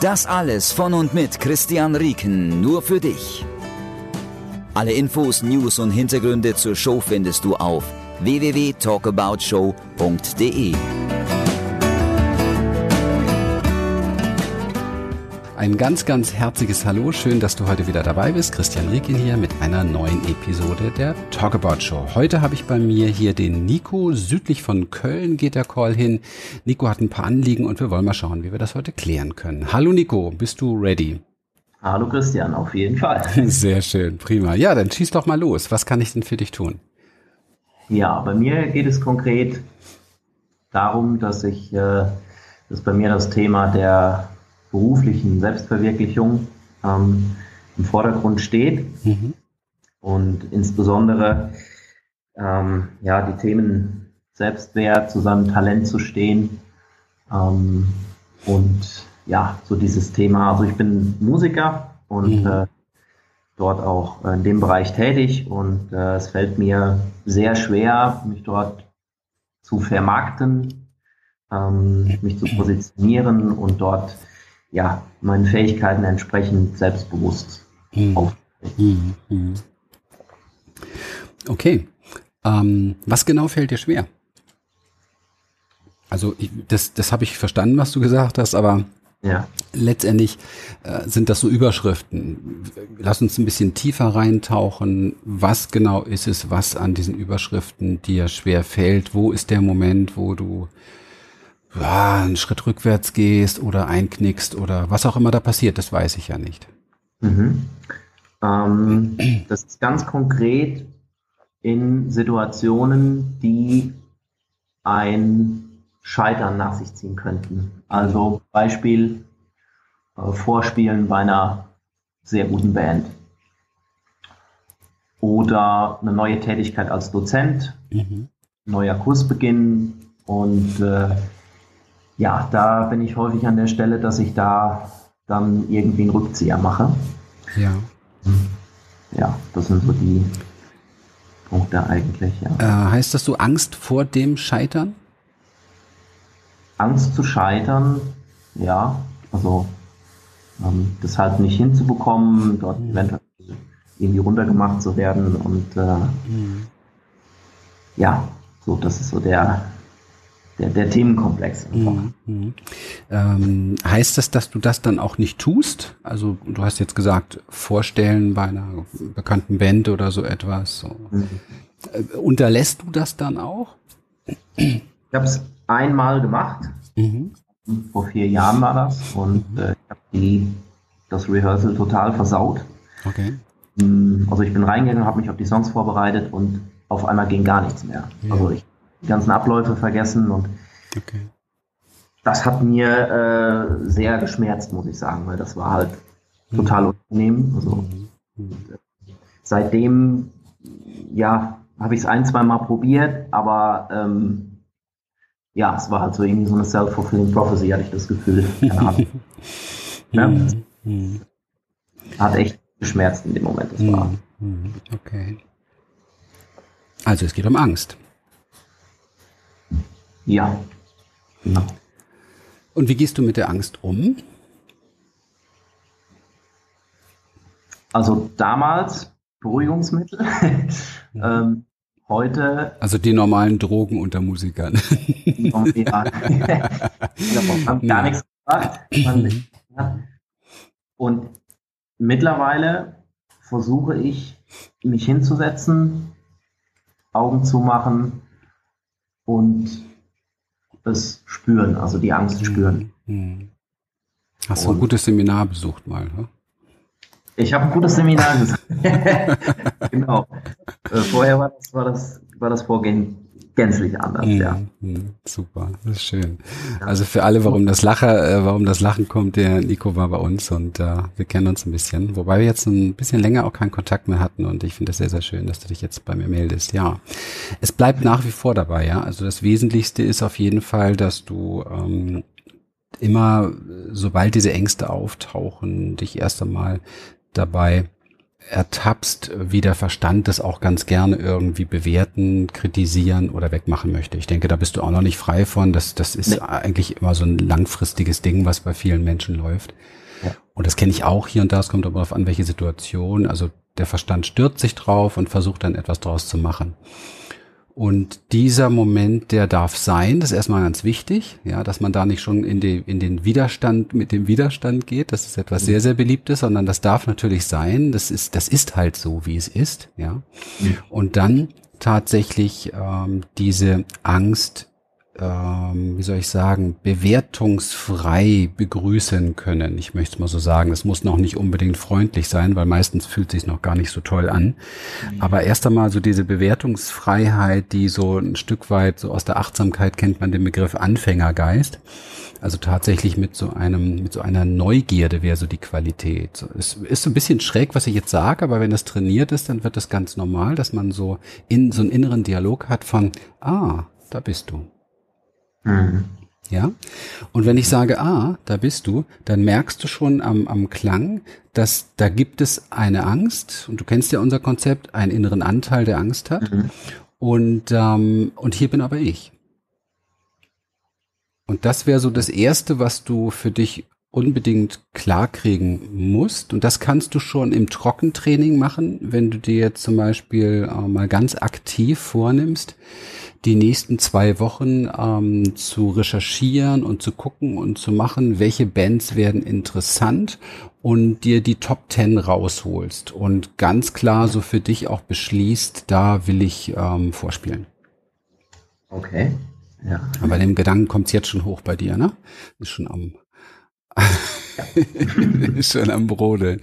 Das alles von und mit Christian Rieken, nur für dich. Alle Infos, News und Hintergründe zur Show findest du auf www.talkaboutshow.de. Ein ganz, ganz herzliches Hallo. Schön, dass du heute wieder dabei bist. Christian Riekin hier mit einer neuen Episode der Talkabout Show. Heute habe ich bei mir hier den Nico. Südlich von Köln geht der Call hin. Nico hat ein paar Anliegen und wir wollen mal schauen, wie wir das heute klären können. Hallo Nico, bist du ready? Hallo Christian, auf jeden Fall. Sehr schön, prima. Ja, dann schieß doch mal los. Was kann ich denn für dich tun? Ja, bei mir geht es konkret darum, dass ich, äh, dass bei mir das Thema der beruflichen Selbstverwirklichung ähm, im Vordergrund steht. Mhm. Und insbesondere ähm, ja, die Themen Selbstwert, zu seinem Talent zu stehen. Ähm, und ja, so dieses Thema, also ich bin Musiker und mhm. äh, dort auch in dem Bereich tätig und äh, es fällt mir sehr schwer, mich dort zu vermarkten, ähm, mich zu positionieren und dort ja, meinen Fähigkeiten entsprechend selbstbewusst mhm. auftreten. Mhm. Okay. Ähm, was genau fällt dir schwer? Also ich, das, das habe ich verstanden, was du gesagt hast, aber ja. letztendlich äh, sind das so Überschriften. Lass uns ein bisschen tiefer reintauchen. Was genau ist es, was an diesen Überschriften dir schwer fällt? Wo ist der Moment, wo du ja, einen Schritt rückwärts gehst oder einknickst oder was auch immer da passiert, das weiß ich ja nicht. Mhm. Ähm, das ist ganz konkret in Situationen, die ein Scheitern nach sich ziehen könnten. Also Beispiel äh, Vorspielen bei einer sehr guten Band oder eine neue Tätigkeit als Dozent, mhm. neuer Kursbeginn und äh, ja, da bin ich häufig an der Stelle, dass ich da dann irgendwie einen Rückzieher mache. Ja. Ja, das sind so die Punkte eigentlich, ja. Äh, heißt das du Angst vor dem Scheitern? Angst zu scheitern, ja. Also ähm, das halt nicht hinzubekommen, dort mhm. eventuell irgendwie runtergemacht zu werden und äh, mhm. ja, so das ist so der der, der Themenkomplex. Mhm. mhm. Ähm, heißt das, dass du das dann auch nicht tust? Also du hast jetzt gesagt, vorstellen bei einer bekannten Band oder so etwas. So. Mhm. Äh, unterlässt du das dann auch? Ich habe es einmal gemacht. Mhm. Vor vier Jahren war das und mhm. äh, ich habe das Rehearsal total versaut. Okay. Mm, also ich bin reingegangen, habe mich auf die Songs vorbereitet und auf einmal ging gar nichts mehr. Ja. Also ich die ganzen Abläufe vergessen und okay. das hat mir äh, sehr geschmerzt, muss ich sagen, weil das war halt mhm. total unangenehm. Also, mhm. seitdem, ja, habe ich es ein, zwei Mal probiert, aber ähm, ja, es war halt so irgendwie so eine self-fulfilling prophecy, hatte ich das Gefühl. Mhm. Hat echt geschmerzt in dem Moment, das war. Okay. Also es geht um Angst. Ja. Genau. Und wie gehst du mit der Angst um? Also damals Beruhigungsmittel. ähm, heute. Also die normalen Drogen unter Musikern. ja. haben gar nichts gemacht. Und mittlerweile versuche ich, mich hinzusetzen, Augen zu machen und es spüren, also die Angst spüren. Hm. Hast du ein gutes Seminar besucht mal? Ne? Ich habe ein gutes Seminar besucht. genau. Äh, vorher war das, war, das, war das Vorgehen gänzlich anders, mhm. ja. Mhm. Super, das ist schön. Also für alle, warum das Lacher, äh, warum das Lachen kommt, der Nico war bei uns und äh, wir kennen uns ein bisschen, wobei wir jetzt ein bisschen länger auch keinen Kontakt mehr hatten und ich finde es sehr, sehr schön, dass du dich jetzt bei mir meldest. Ja, es bleibt nach wie vor dabei, ja. Also das Wesentlichste ist auf jeden Fall, dass du ähm, immer, sobald diese Ängste auftauchen, dich erst einmal dabei ertappst, wie der Verstand das auch ganz gerne irgendwie bewerten, kritisieren oder wegmachen möchte. Ich denke, da bist du auch noch nicht frei von. Das, das ist nee. eigentlich immer so ein langfristiges Ding, was bei vielen Menschen läuft. Ja. Und das kenne ich auch hier und da. Es kommt aber darauf an, welche Situation. Also der Verstand stürzt sich drauf und versucht dann etwas draus zu machen. Und dieser Moment, der darf sein, das ist erstmal ganz wichtig, ja, dass man da nicht schon in, die, in den Widerstand mit dem Widerstand geht. Das ist etwas sehr, sehr beliebtes, sondern das darf natürlich sein. Das ist, das ist halt so, wie es ist, ja. Und dann tatsächlich ähm, diese Angst ähm, wie soll ich sagen, bewertungsfrei begrüßen können. Ich möchte es mal so sagen. Es muss noch nicht unbedingt freundlich sein, weil meistens fühlt es sich noch gar nicht so toll an. Mhm. Aber erst einmal so diese Bewertungsfreiheit, die so ein Stück weit so aus der Achtsamkeit kennt man den Begriff Anfängergeist. Also tatsächlich mit so einem, mit so einer Neugierde wäre so die Qualität. Es ist so ein bisschen schräg, was ich jetzt sage, aber wenn das trainiert ist, dann wird das ganz normal, dass man so in so einen inneren Dialog hat von, ah, da bist du. Mhm. Ja. Und wenn ich sage, ah, da bist du, dann merkst du schon am, am Klang, dass da gibt es eine Angst, und du kennst ja unser Konzept, einen inneren Anteil, der Angst hat. Mhm. Und, ähm, und hier bin aber ich. Und das wäre so das Erste, was du für dich unbedingt klarkriegen musst. Und das kannst du schon im Trockentraining machen, wenn du dir zum Beispiel äh, mal ganz aktiv vornimmst, die nächsten zwei Wochen ähm, zu recherchieren und zu gucken und zu machen, welche Bands werden interessant und dir die Top Ten rausholst und ganz klar so für dich auch beschließt, da will ich ähm, vorspielen. Okay. Ja. Aber dem Gedanken kommt es jetzt schon hoch bei dir, ne? Ist schon am ist schon am Brodeln.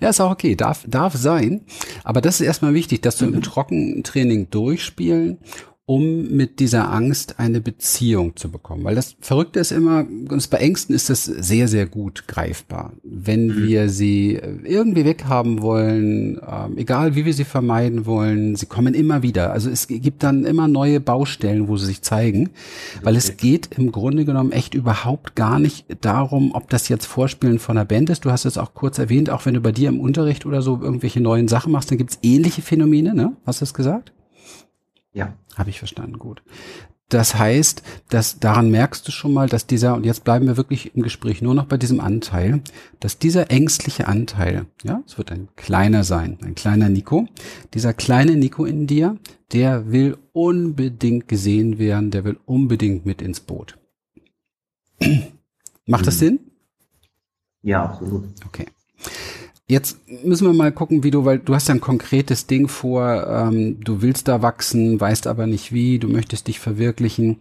Ja, ist auch okay, darf, darf sein. Aber das ist erstmal wichtig, dass du im Trockentraining durchspielen um mit dieser Angst eine Beziehung zu bekommen. Weil das Verrückte ist immer, uns bei Ängsten ist das sehr, sehr gut greifbar. Wenn mhm. wir sie irgendwie weghaben wollen, ähm, egal wie wir sie vermeiden wollen, sie kommen immer wieder. Also es gibt dann immer neue Baustellen, wo sie sich zeigen, weil okay. es geht im Grunde genommen echt überhaupt gar nicht darum, ob das jetzt Vorspielen von einer Band ist. Du hast es auch kurz erwähnt, auch wenn du bei dir im Unterricht oder so irgendwelche neuen Sachen machst, dann gibt es ähnliche Phänomene, ne? Hast du es gesagt? Ja. Habe ich verstanden, gut. Das heißt, dass daran merkst du schon mal, dass dieser, und jetzt bleiben wir wirklich im Gespräch nur noch bei diesem Anteil, dass dieser ängstliche Anteil, ja, es wird ein kleiner sein, ein kleiner Nico, dieser kleine Nico in dir, der will unbedingt gesehen werden, der will unbedingt mit ins Boot. Macht das mhm. Sinn? Ja, absolut. Okay. Jetzt müssen wir mal gucken, wie du, weil du hast ja ein konkretes Ding vor, ähm, du willst da wachsen, weißt aber nicht wie, du möchtest dich verwirklichen.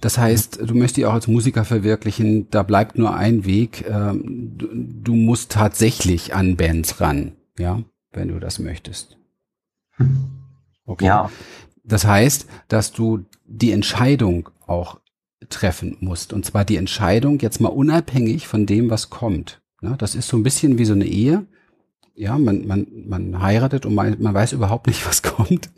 Das heißt, du möchtest dich auch als Musiker verwirklichen, da bleibt nur ein Weg. Ähm, du, du, musst tatsächlich an Bands ran, ja, wenn du das möchtest. Okay. Ja. Das heißt, dass du die Entscheidung auch treffen musst. Und zwar die Entscheidung jetzt mal unabhängig von dem, was kommt. Ja, das ist so ein bisschen wie so eine Ehe ja, man, man, man heiratet und man, man weiß überhaupt nicht, was kommt.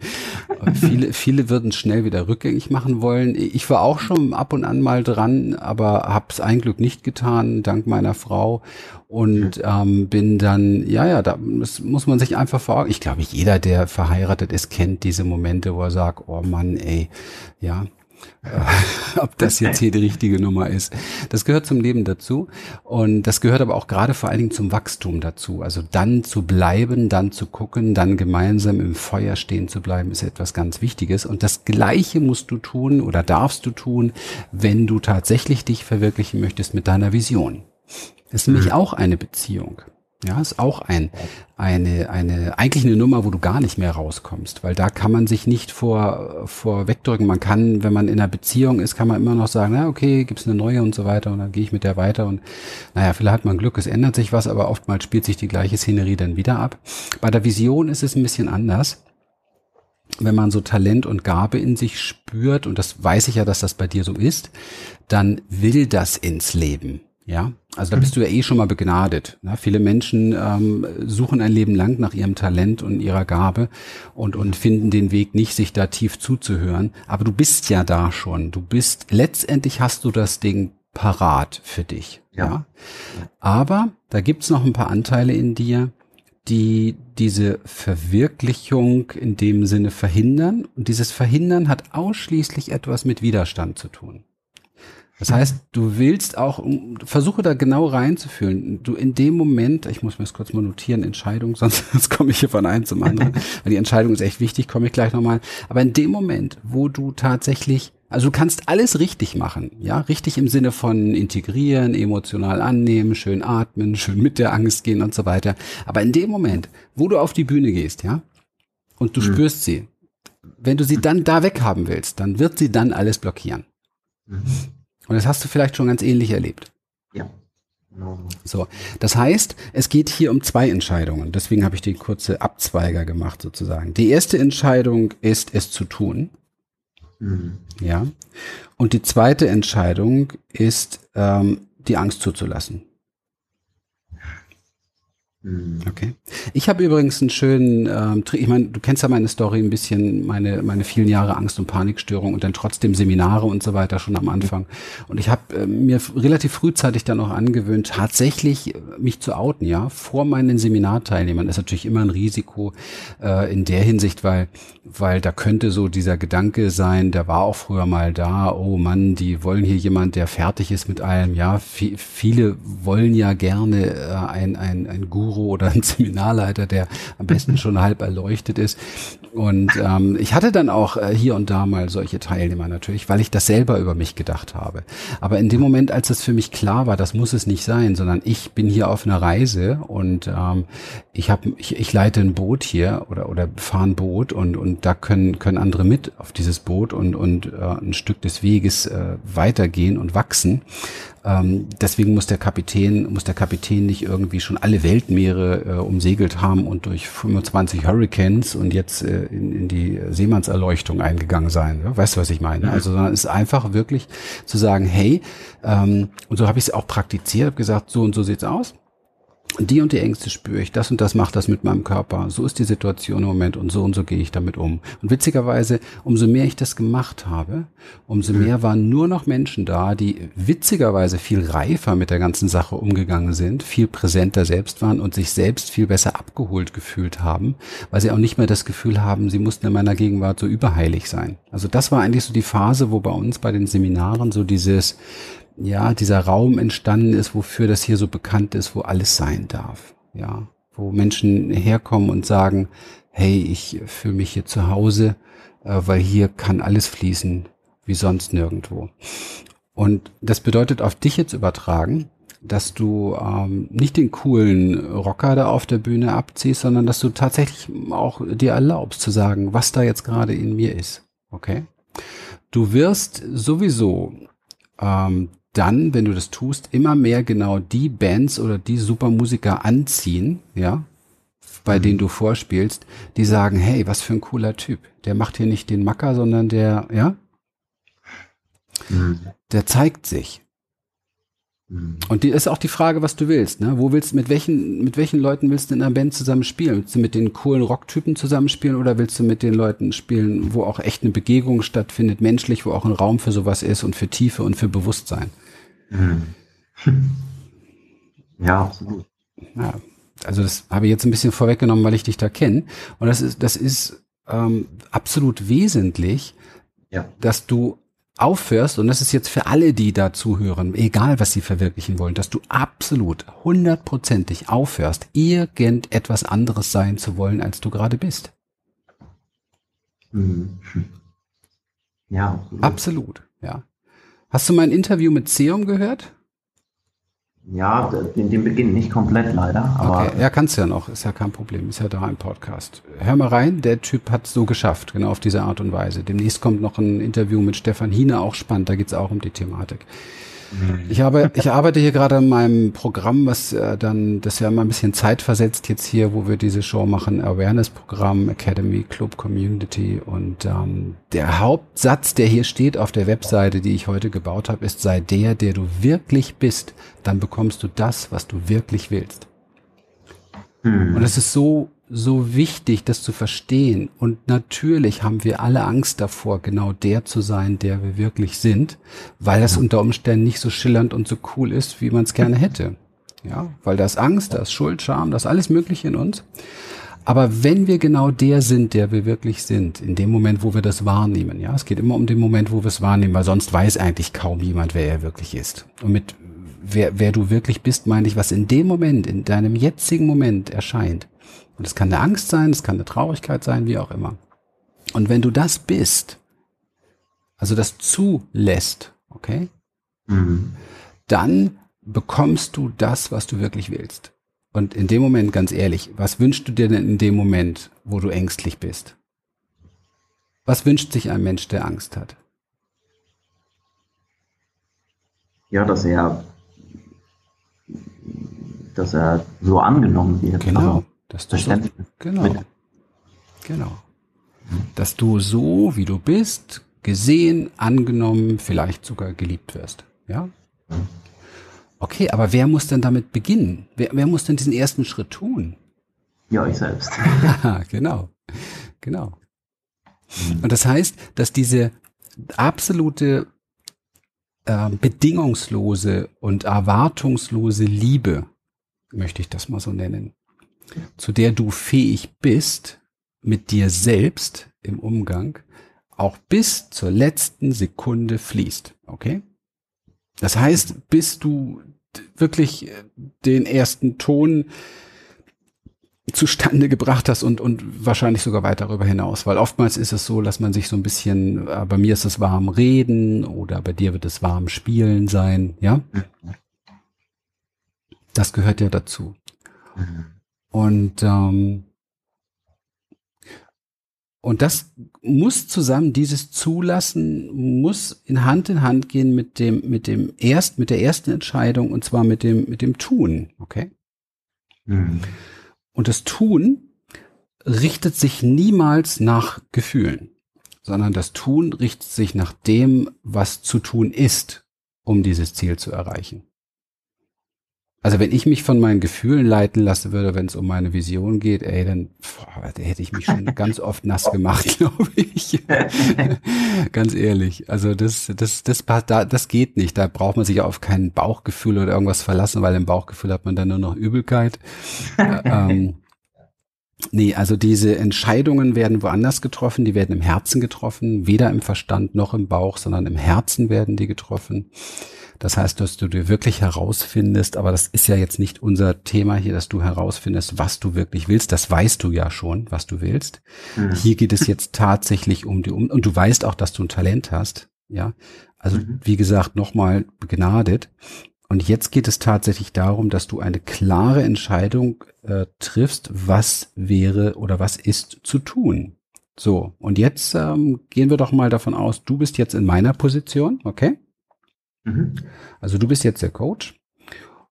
viele, viele würden schnell wieder rückgängig machen wollen. Ich war auch schon ab und an mal dran, aber habe es ein Glück nicht getan, dank meiner Frau. Und ähm, bin dann, ja, ja, da das muss man sich einfach vor Ich glaube, jeder, der verheiratet ist, kennt diese Momente, wo er sagt, oh Mann, ey, ja, ob das jetzt hier die richtige Nummer ist. Das gehört zum Leben dazu und das gehört aber auch gerade vor allen Dingen zum Wachstum dazu. Also dann zu bleiben, dann zu gucken, dann gemeinsam im Feuer stehen zu bleiben, ist etwas ganz Wichtiges. Und das Gleiche musst du tun oder darfst du tun, wenn du tatsächlich dich verwirklichen möchtest mit deiner Vision. Das ist nämlich mhm. auch eine Beziehung. Ja, ist auch ein, eine, eine, eigentlich eine Nummer, wo du gar nicht mehr rauskommst, weil da kann man sich nicht vor, vor wegdrücken. Man kann, wenn man in einer Beziehung ist, kann man immer noch sagen, na, okay, gibt's eine neue und so weiter und dann gehe ich mit der weiter und, naja, vielleicht hat man Glück, es ändert sich was, aber oftmals spielt sich die gleiche Szenerie dann wieder ab. Bei der Vision ist es ein bisschen anders. wenn man so Talent und Gabe in sich spürt, und das weiß ich ja, dass das bei dir so ist, dann will das ins Leben. Ja, also da bist du ja eh schon mal begnadet. Ne? Viele Menschen ähm, suchen ein Leben lang nach ihrem Talent und ihrer Gabe und, und finden den Weg nicht, sich da tief zuzuhören. Aber du bist ja da schon. Du bist, letztendlich hast du das Ding parat für dich. Ja. ja? Aber da gibt's noch ein paar Anteile in dir, die diese Verwirklichung in dem Sinne verhindern. Und dieses Verhindern hat ausschließlich etwas mit Widerstand zu tun. Das heißt, du willst auch, versuche da genau reinzufühlen. Du in dem Moment, ich muss mir das kurz mal notieren, Entscheidung, sonst, sonst komme ich hier von einem zum anderen, weil die Entscheidung ist echt wichtig, komme ich gleich nochmal. Aber in dem Moment, wo du tatsächlich, also du kannst alles richtig machen, ja, richtig im Sinne von integrieren, emotional annehmen, schön atmen, schön mit der Angst gehen und so weiter. Aber in dem Moment, wo du auf die Bühne gehst, ja, und du mhm. spürst sie, wenn du sie dann da weghaben willst, dann wird sie dann alles blockieren. Mhm. Und das hast du vielleicht schon ganz ähnlich erlebt. Ja. So, das heißt, es geht hier um zwei Entscheidungen. Deswegen habe ich die kurze Abzweiger gemacht sozusagen. Die erste Entscheidung ist, es zu tun. Mhm. Ja. Und die zweite Entscheidung ist, ähm, die Angst zuzulassen. Mhm. Okay. Ich habe übrigens einen schönen, ähm, ich meine, du kennst ja meine Story ein bisschen, meine meine vielen Jahre Angst und Panikstörung und dann trotzdem Seminare und so weiter schon am Anfang. Und ich habe äh, mir relativ frühzeitig dann auch angewöhnt, tatsächlich äh, mich zu outen, ja, vor meinen Seminarteilnehmern. Das ist natürlich immer ein Risiko äh, in der Hinsicht, weil weil da könnte so dieser Gedanke sein, der war auch früher mal da. Oh Mann, die wollen hier jemand, der fertig ist mit allem. Ja, viele wollen ja gerne äh, ein ein ein Guru Guru oder ein Seminarleiter, der am besten schon halb erleuchtet ist. Und ähm, ich hatte dann auch äh, hier und da mal solche Teilnehmer natürlich, weil ich das selber über mich gedacht habe. Aber in dem Moment, als es für mich klar war, das muss es nicht sein, sondern ich bin hier auf einer Reise und ähm, ich habe ich, ich leite ein Boot hier oder oder fahre ein Boot und und da können können andere mit auf dieses Boot und und äh, ein Stück des Weges äh, weitergehen und wachsen. Ähm, deswegen muss der Kapitän, muss der Kapitän nicht irgendwie schon alle Weltmeere äh, umsegelt haben und durch 25 Hurricanes und jetzt äh, in, in die Seemannserleuchtung eingegangen sein. Ja? Weißt du, was ich meine? Also sondern es ist einfach wirklich zu sagen, hey, ähm, und so habe ich es auch praktiziert, habe gesagt, so und so sieht's aus die und die Ängste spüre ich, das und das macht das mit meinem Körper, so ist die Situation im Moment und so und so gehe ich damit um. Und witzigerweise, umso mehr ich das gemacht habe, umso mehr waren nur noch Menschen da, die witzigerweise viel reifer mit der ganzen Sache umgegangen sind, viel präsenter selbst waren und sich selbst viel besser abgeholt gefühlt haben, weil sie auch nicht mehr das Gefühl haben, sie mussten in meiner Gegenwart so überheilig sein. Also das war eigentlich so die Phase, wo bei uns bei den Seminaren so dieses ja, dieser Raum entstanden ist, wofür das hier so bekannt ist, wo alles sein darf. Ja, wo Menschen herkommen und sagen, hey, ich fühle mich hier zu Hause, äh, weil hier kann alles fließen wie sonst nirgendwo. Und das bedeutet auf dich jetzt übertragen, dass du ähm, nicht den coolen Rocker da auf der Bühne abziehst, sondern dass du tatsächlich auch dir erlaubst zu sagen, was da jetzt gerade in mir ist. Okay? Du wirst sowieso ähm, dann, wenn du das tust, immer mehr genau die Bands oder die Supermusiker anziehen, ja, bei mhm. denen du vorspielst, die sagen, hey, was für ein cooler Typ. Der macht hier nicht den Macker, sondern der, ja, mhm. der zeigt sich. Mhm. Und die ist auch die Frage, was du willst. Ne? Wo willst mit welchen mit welchen Leuten willst du in einer Band zusammen spielen? Willst du mit den coolen Rocktypen zusammenspielen oder willst du mit den Leuten spielen, wo auch echt eine Begegnung stattfindet, menschlich, wo auch ein Raum für sowas ist und für Tiefe und für Bewusstsein? Mhm. Ja, absolut. Ja, also das habe ich jetzt ein bisschen vorweggenommen, weil ich dich da kenne. Und das ist das ist ähm, absolut wesentlich, ja. dass du aufhörst, und das ist jetzt für alle, die da zuhören, egal was sie verwirklichen wollen, dass du absolut hundertprozentig aufhörst, irgendetwas anderes sein zu wollen, als du gerade bist. Mhm. Ja. Absolut. absolut, ja. Hast du mein Interview mit Seum gehört? Ja, den, den Beginn nicht komplett leider. Aber okay, ja, kannst ja noch, ist ja kein Problem, ist ja da im Podcast. Hör mal rein, der Typ hat es so geschafft, genau auf diese Art und Weise. Demnächst kommt noch ein Interview mit Stefan Hine, auch spannend, da geht es auch um die Thematik. Ich, habe, ich arbeite hier gerade an meinem Programm, was äh, dann, das ja immer ein bisschen Zeit versetzt jetzt hier, wo wir diese Show machen, Awareness-Programm, Academy, Club, Community und ähm, der Hauptsatz, der hier steht auf der Webseite, die ich heute gebaut habe, ist, sei der, der du wirklich bist, dann bekommst du das, was du wirklich willst. Hm. Und es ist so so wichtig, das zu verstehen. Und natürlich haben wir alle Angst davor, genau der zu sein, der wir wirklich sind, weil das unter Umständen nicht so schillernd und so cool ist, wie man es gerne hätte. Ja, weil da ist Angst, da ist Schuld, Scham, das alles Mögliche in uns. Aber wenn wir genau der sind, der wir wirklich sind, in dem Moment, wo wir das wahrnehmen, ja, es geht immer um den Moment, wo wir es wahrnehmen, weil sonst weiß eigentlich kaum jemand, wer er wirklich ist. Und mit wer, wer du wirklich bist, meine ich, was in dem Moment, in deinem jetzigen Moment erscheint. Und es kann eine Angst sein, es kann eine Traurigkeit sein, wie auch immer. Und wenn du das bist, also das zulässt, okay, mhm. dann bekommst du das, was du wirklich willst. Und in dem Moment, ganz ehrlich, was wünschst du dir denn in dem Moment, wo du ängstlich bist? Was wünscht sich ein Mensch, der Angst hat? Ja, dass er, dass er so angenommen wird. Genau. Also, dass du so, genau, genau. Dass du so, wie du bist, gesehen, angenommen, vielleicht sogar geliebt wirst. Ja? Okay, aber wer muss denn damit beginnen? Wer, wer muss denn diesen ersten Schritt tun? Ja, ich selbst. genau, genau. Und das heißt, dass diese absolute äh, bedingungslose und erwartungslose Liebe, möchte ich das mal so nennen, zu der du fähig bist, mit dir selbst im Umgang, auch bis zur letzten Sekunde fließt. Okay? Das heißt, bis du wirklich äh, den ersten Ton zustande gebracht hast und, und wahrscheinlich sogar weit darüber hinaus, weil oftmals ist es so, dass man sich so ein bisschen, äh, bei mir ist es warm reden oder bei dir wird es warm spielen sein, ja? Das gehört ja dazu. Mhm. Und, ähm, und das muss zusammen, dieses Zulassen muss in Hand in Hand gehen mit dem, mit dem erst, mit der ersten Entscheidung und zwar mit dem, mit dem Tun, okay? Mhm. Und das Tun richtet sich niemals nach Gefühlen, sondern das Tun richtet sich nach dem, was zu tun ist, um dieses Ziel zu erreichen. Also wenn ich mich von meinen Gefühlen leiten lassen würde, wenn es um meine Vision geht, ey, dann boah, da hätte ich mich schon ganz oft nass gemacht, glaube ich. ganz ehrlich. Also das, das, das, das, das geht nicht. Da braucht man sich auf kein Bauchgefühl oder irgendwas verlassen, weil im Bauchgefühl hat man dann nur noch Übelkeit. ähm, Nee, also diese Entscheidungen werden woanders getroffen, die werden im Herzen getroffen, weder im Verstand noch im Bauch, sondern im Herzen werden die getroffen. Das heißt, dass du dir wirklich herausfindest, aber das ist ja jetzt nicht unser Thema hier, dass du herausfindest, was du wirklich willst. Das weißt du ja schon, was du willst. Mhm. Hier geht es jetzt tatsächlich um die, um, und du weißt auch, dass du ein Talent hast. Ja. Also, mhm. wie gesagt, nochmal begnadet. Und jetzt geht es tatsächlich darum, dass du eine klare Entscheidung äh, triffst, was wäre oder was ist zu tun. So, und jetzt ähm, gehen wir doch mal davon aus, du bist jetzt in meiner Position, okay? Mhm. Also du bist jetzt der Coach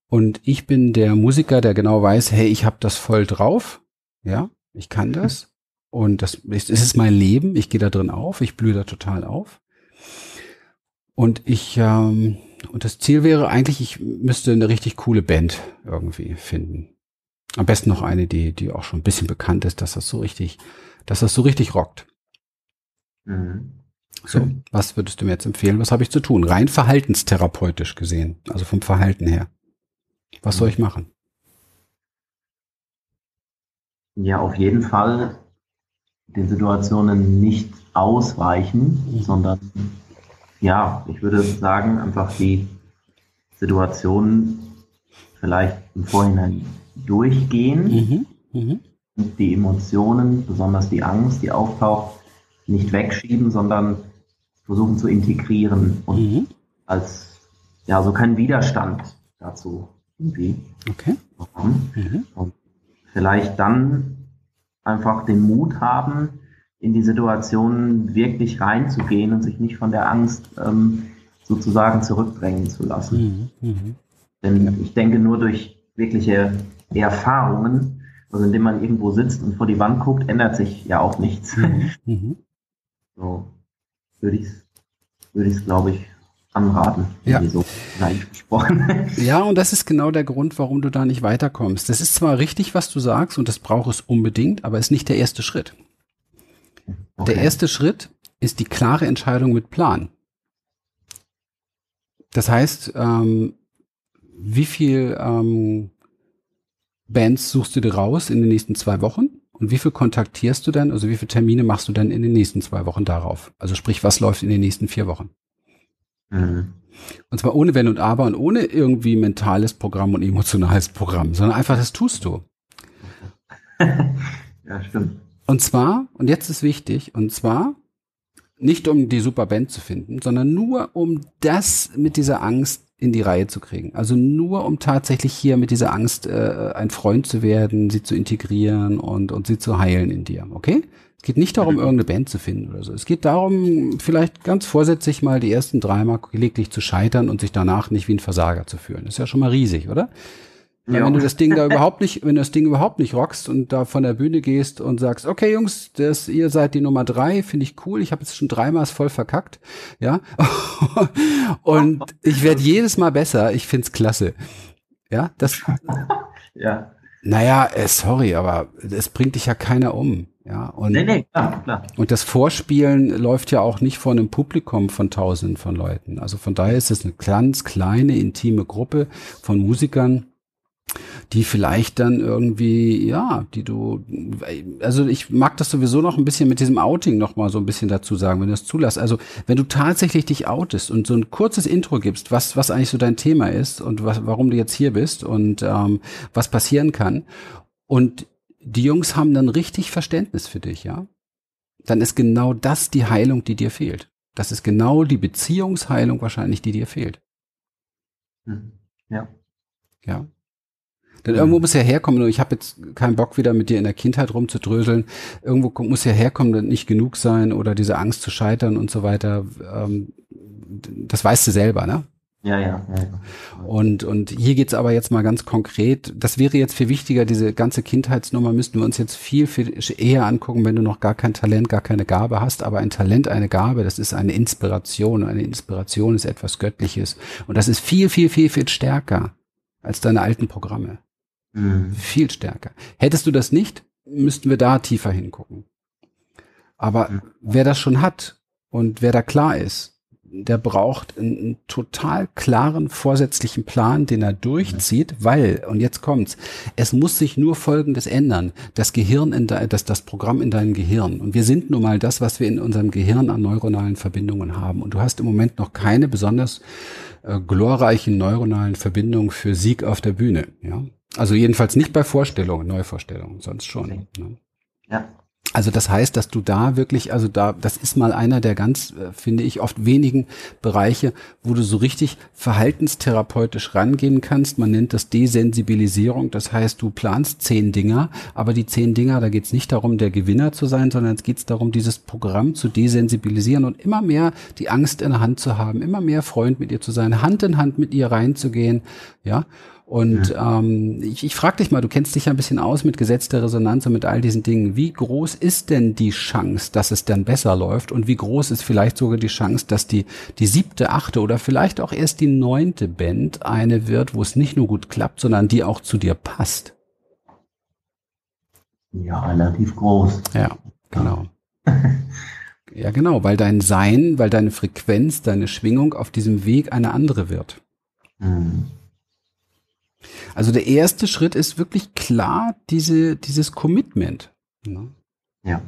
und ich bin der Musiker, der genau weiß, hey, ich habe das voll drauf, ja, ich kann das mhm. und das ist, ist mein Leben, ich gehe da drin auf, ich blühe da total auf und ich ähm, und das Ziel wäre eigentlich, ich müsste eine richtig coole Band irgendwie finden. Am besten noch eine, die die auch schon ein bisschen bekannt ist, dass das so richtig, dass das so richtig rockt. Mhm. So, was würdest du mir jetzt empfehlen? Was habe ich zu tun? Rein verhaltenstherapeutisch gesehen, also vom Verhalten her. Was soll ich machen? Ja, auf jeden Fall den Situationen nicht ausweichen, mhm. sondern ja, ich würde sagen, einfach die Situationen vielleicht im Vorhinein durchgehen, mhm. Mhm. die Emotionen, besonders die Angst, die auftaucht, nicht wegschieben, sondern versuchen zu integrieren und mhm. als ja so keinen Widerstand dazu irgendwie okay. bekommen. Mhm. Und vielleicht dann einfach den Mut haben, in die Situation wirklich reinzugehen und sich nicht von der Angst ähm, sozusagen zurückdrängen zu lassen. Mhm. Mhm. Denn ich denke, nur durch wirkliche Erfahrungen, also indem man irgendwo sitzt und vor die Wand guckt, ändert sich ja auch nichts. Mhm. mhm. So würde ich es, würde ich glaube ich, anraten. Ja. So ja, und das ist genau der Grund, warum du da nicht weiterkommst. Das ist zwar richtig, was du sagst, und das braucht es unbedingt, aber ist nicht der erste Schritt. Okay. Der erste Schritt ist die klare Entscheidung mit Plan. Das heißt, ähm, wie viel ähm, Bands suchst du dir raus in den nächsten zwei Wochen? Und wie viel kontaktierst du dann, also wie viele Termine machst du dann in den nächsten zwei Wochen darauf? Also sprich, was läuft in den nächsten vier Wochen? Mhm. Und zwar ohne Wenn und Aber und ohne irgendwie mentales Programm und emotionales Programm, sondern einfach das tust du. ja, stimmt. Und zwar, und jetzt ist wichtig, und zwar nicht um die super Band zu finden, sondern nur um das mit dieser Angst in die Reihe zu kriegen. Also nur um tatsächlich hier mit dieser Angst äh, ein Freund zu werden, sie zu integrieren und, und sie zu heilen in dir. Okay? Es geht nicht darum, irgendeine Band zu finden oder so. Es geht darum, vielleicht ganz vorsätzlich mal die ersten dreimal gelegentlich zu scheitern und sich danach nicht wie ein Versager zu fühlen. Das ist ja schon mal riesig, oder? Ja. Wenn du das Ding da überhaupt nicht, wenn du das Ding überhaupt nicht rockst und da von der Bühne gehst und sagst, okay Jungs, das, ihr seid die Nummer drei, finde ich cool, ich habe jetzt schon dreimal voll verkackt, ja, und ich werde jedes Mal besser, ich find's klasse, ja, das, ja, naja, äh, sorry, aber es bringt dich ja keiner um. Ja, und, nee, nee, klar, klar. und das Vorspielen läuft ja auch nicht vor einem Publikum von tausenden von Leuten. Also von daher ist es eine ganz kleine, intime Gruppe von Musikern, die vielleicht dann irgendwie, ja, die du, also ich mag das sowieso noch ein bisschen mit diesem Outing noch mal so ein bisschen dazu sagen, wenn du das zulässt. Also wenn du tatsächlich dich outest und so ein kurzes Intro gibst, was, was eigentlich so dein Thema ist und was, warum du jetzt hier bist und ähm, was passieren kann und die Jungs haben dann richtig Verständnis für dich, ja, dann ist genau das die Heilung, die dir fehlt. Das ist genau die Beziehungsheilung wahrscheinlich, die dir fehlt. Hm. Ja. Ja. Denn mhm. irgendwo muss ja herkommen, ich habe jetzt keinen Bock wieder mit dir in der Kindheit rumzudröseln. Irgendwo muss ja herkommen, nicht genug sein oder diese Angst zu scheitern und so weiter. Ähm, das weißt du selber, ne? Ja, ja, ja. Und, und hier geht's aber jetzt mal ganz konkret. Das wäre jetzt viel wichtiger, diese ganze Kindheitsnummer müssten wir uns jetzt viel, viel eher angucken, wenn du noch gar kein Talent, gar keine Gabe hast. Aber ein Talent, eine Gabe, das ist eine Inspiration. Eine Inspiration ist etwas Göttliches. Und das ist viel, viel, viel, viel stärker als deine alten Programme. Mhm. Viel stärker. Hättest du das nicht, müssten wir da tiefer hingucken. Aber mhm. wer das schon hat und wer da klar ist, der braucht einen, einen, total klaren vorsätzlichen Plan, den er durchzieht, weil, und jetzt kommt's, es muss sich nur Folgendes ändern. Das Gehirn in de, das, das Programm in deinem Gehirn. Und wir sind nun mal das, was wir in unserem Gehirn an neuronalen Verbindungen haben. Und du hast im Moment noch keine besonders äh, glorreichen neuronalen Verbindungen für Sieg auf der Bühne. Ja? Also jedenfalls nicht bei Vorstellungen, Neuvorstellungen, sonst schon. Ne? Ja. Also das heißt, dass du da wirklich, also da, das ist mal einer der ganz, äh, finde ich, oft wenigen Bereiche, wo du so richtig verhaltenstherapeutisch rangehen kannst. Man nennt das Desensibilisierung. Das heißt, du planst zehn Dinger, aber die zehn Dinger, da geht es nicht darum, der Gewinner zu sein, sondern es geht darum, dieses Programm zu desensibilisieren und immer mehr die Angst in der Hand zu haben, immer mehr Freund mit ihr zu sein, Hand in Hand mit ihr reinzugehen, ja. Und ja. ähm, ich, ich frage dich mal, du kennst dich ja ein bisschen aus mit Gesetz der Resonanz und mit all diesen Dingen. Wie groß ist denn die Chance, dass es dann besser läuft? Und wie groß ist vielleicht sogar die Chance, dass die, die siebte, achte oder vielleicht auch erst die neunte Band eine wird, wo es nicht nur gut klappt, sondern die auch zu dir passt? Ja, relativ groß. Ja, genau. ja, genau, weil dein Sein, weil deine Frequenz, deine Schwingung auf diesem Weg eine andere wird. Mhm. Also der erste Schritt ist wirklich klar diese, dieses Commitment. Ne? Ja.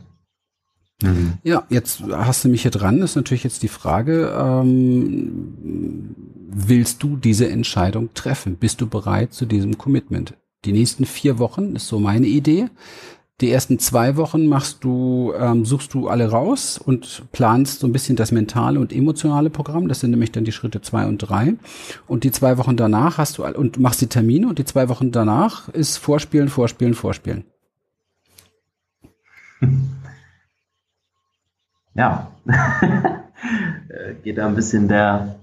Mhm. Ja, jetzt hast du mich hier dran, ist natürlich jetzt die Frage, ähm, willst du diese Entscheidung treffen? Bist du bereit zu diesem Commitment? Die nächsten vier Wochen ist so meine Idee. Die ersten zwei Wochen machst du, ähm, suchst du alle raus und planst so ein bisschen das mentale und emotionale Programm. Das sind nämlich dann die Schritte zwei und drei. Und die zwei Wochen danach hast du und machst die Termine und die zwei Wochen danach ist Vorspielen, Vorspielen, Vorspielen. Ja, geht da ein bisschen der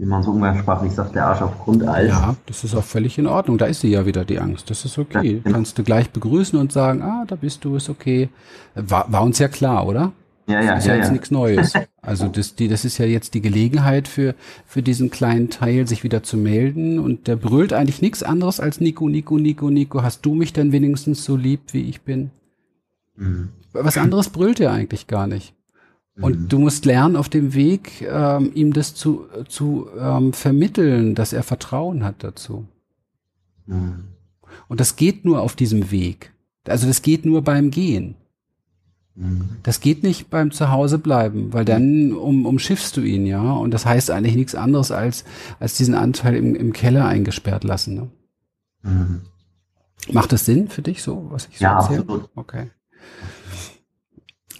wie man so umgangssprachlich sagt, der Arsch auf Grundeis. Ja, das ist auch völlig in Ordnung. Da ist sie ja wieder, die Angst. Das ist okay. Ja, genau. Kannst du gleich begrüßen und sagen, ah, da bist du, ist okay. War, war uns ja klar, oder? Ja, ja, das ist ja, ja jetzt ja. nichts Neues. Also das, die, das ist ja jetzt die Gelegenheit für, für diesen kleinen Teil, sich wieder zu melden. Und der brüllt eigentlich nichts anderes als Nico, Nico, Nico, Nico. Hast du mich denn wenigstens so lieb, wie ich bin? Mhm. Was anderes brüllt er eigentlich gar nicht. Und mhm. du musst lernen, auf dem Weg ähm, ihm das zu, zu ähm, vermitteln, dass er Vertrauen hat dazu. Mhm. Und das geht nur auf diesem Weg. Also das geht nur beim Gehen. Mhm. Das geht nicht beim Zuhausebleiben, weil dann um, umschiffst du ihn, ja. Und das heißt eigentlich nichts anderes als, als diesen Anteil im, im Keller eingesperrt lassen. Ne? Mhm. Macht das Sinn für dich so, was ich so ja, erzähle? Absolut. Okay.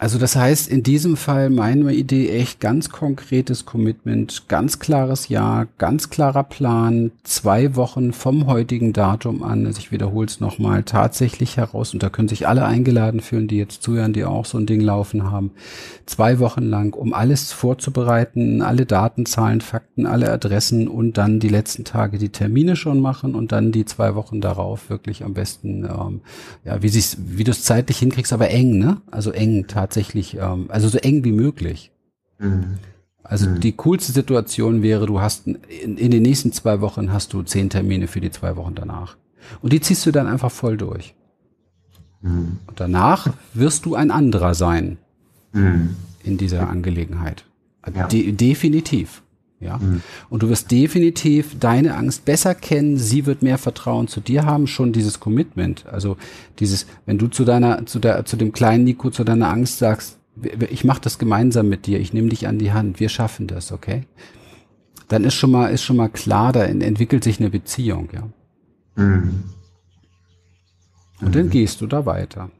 Also das heißt, in diesem Fall meine Idee echt ganz konkretes Commitment, ganz klares Ja, ganz klarer Plan, zwei Wochen vom heutigen Datum an, also ich wiederhole es nochmal, tatsächlich heraus, und da können sich alle eingeladen fühlen, die jetzt zuhören, die auch so ein Ding laufen haben, zwei Wochen lang, um alles vorzubereiten, alle Daten, Zahlen, Fakten, alle Adressen und dann die letzten Tage die Termine schon machen und dann die zwei Wochen darauf wirklich am besten, ähm, ja, wie, wie du es zeitlich hinkriegst, aber eng, ne? Also eng tatsächlich tatsächlich, ähm, also so eng wie möglich. Mhm. Also mhm. die coolste Situation wäre, du hast in, in, den nächsten zwei Wochen hast du zehn Termine für die zwei Wochen danach. Und die ziehst du dann einfach voll durch. Mhm. Und danach wirst du ein anderer sein mhm. in dieser Angelegenheit. Ja. De definitiv. Ja. Mhm. Und du wirst definitiv deine Angst besser kennen. Sie wird mehr Vertrauen zu dir haben. Schon dieses Commitment. Also dieses, wenn du zu deiner, zu der, zu dem kleinen Nico, zu deiner Angst sagst, ich mache das gemeinsam mit dir. Ich nehme dich an die Hand. Wir schaffen das, okay? Dann ist schon mal, ist schon mal klar, da entwickelt sich eine Beziehung, ja. Mhm. Und dann mhm. gehst du da weiter.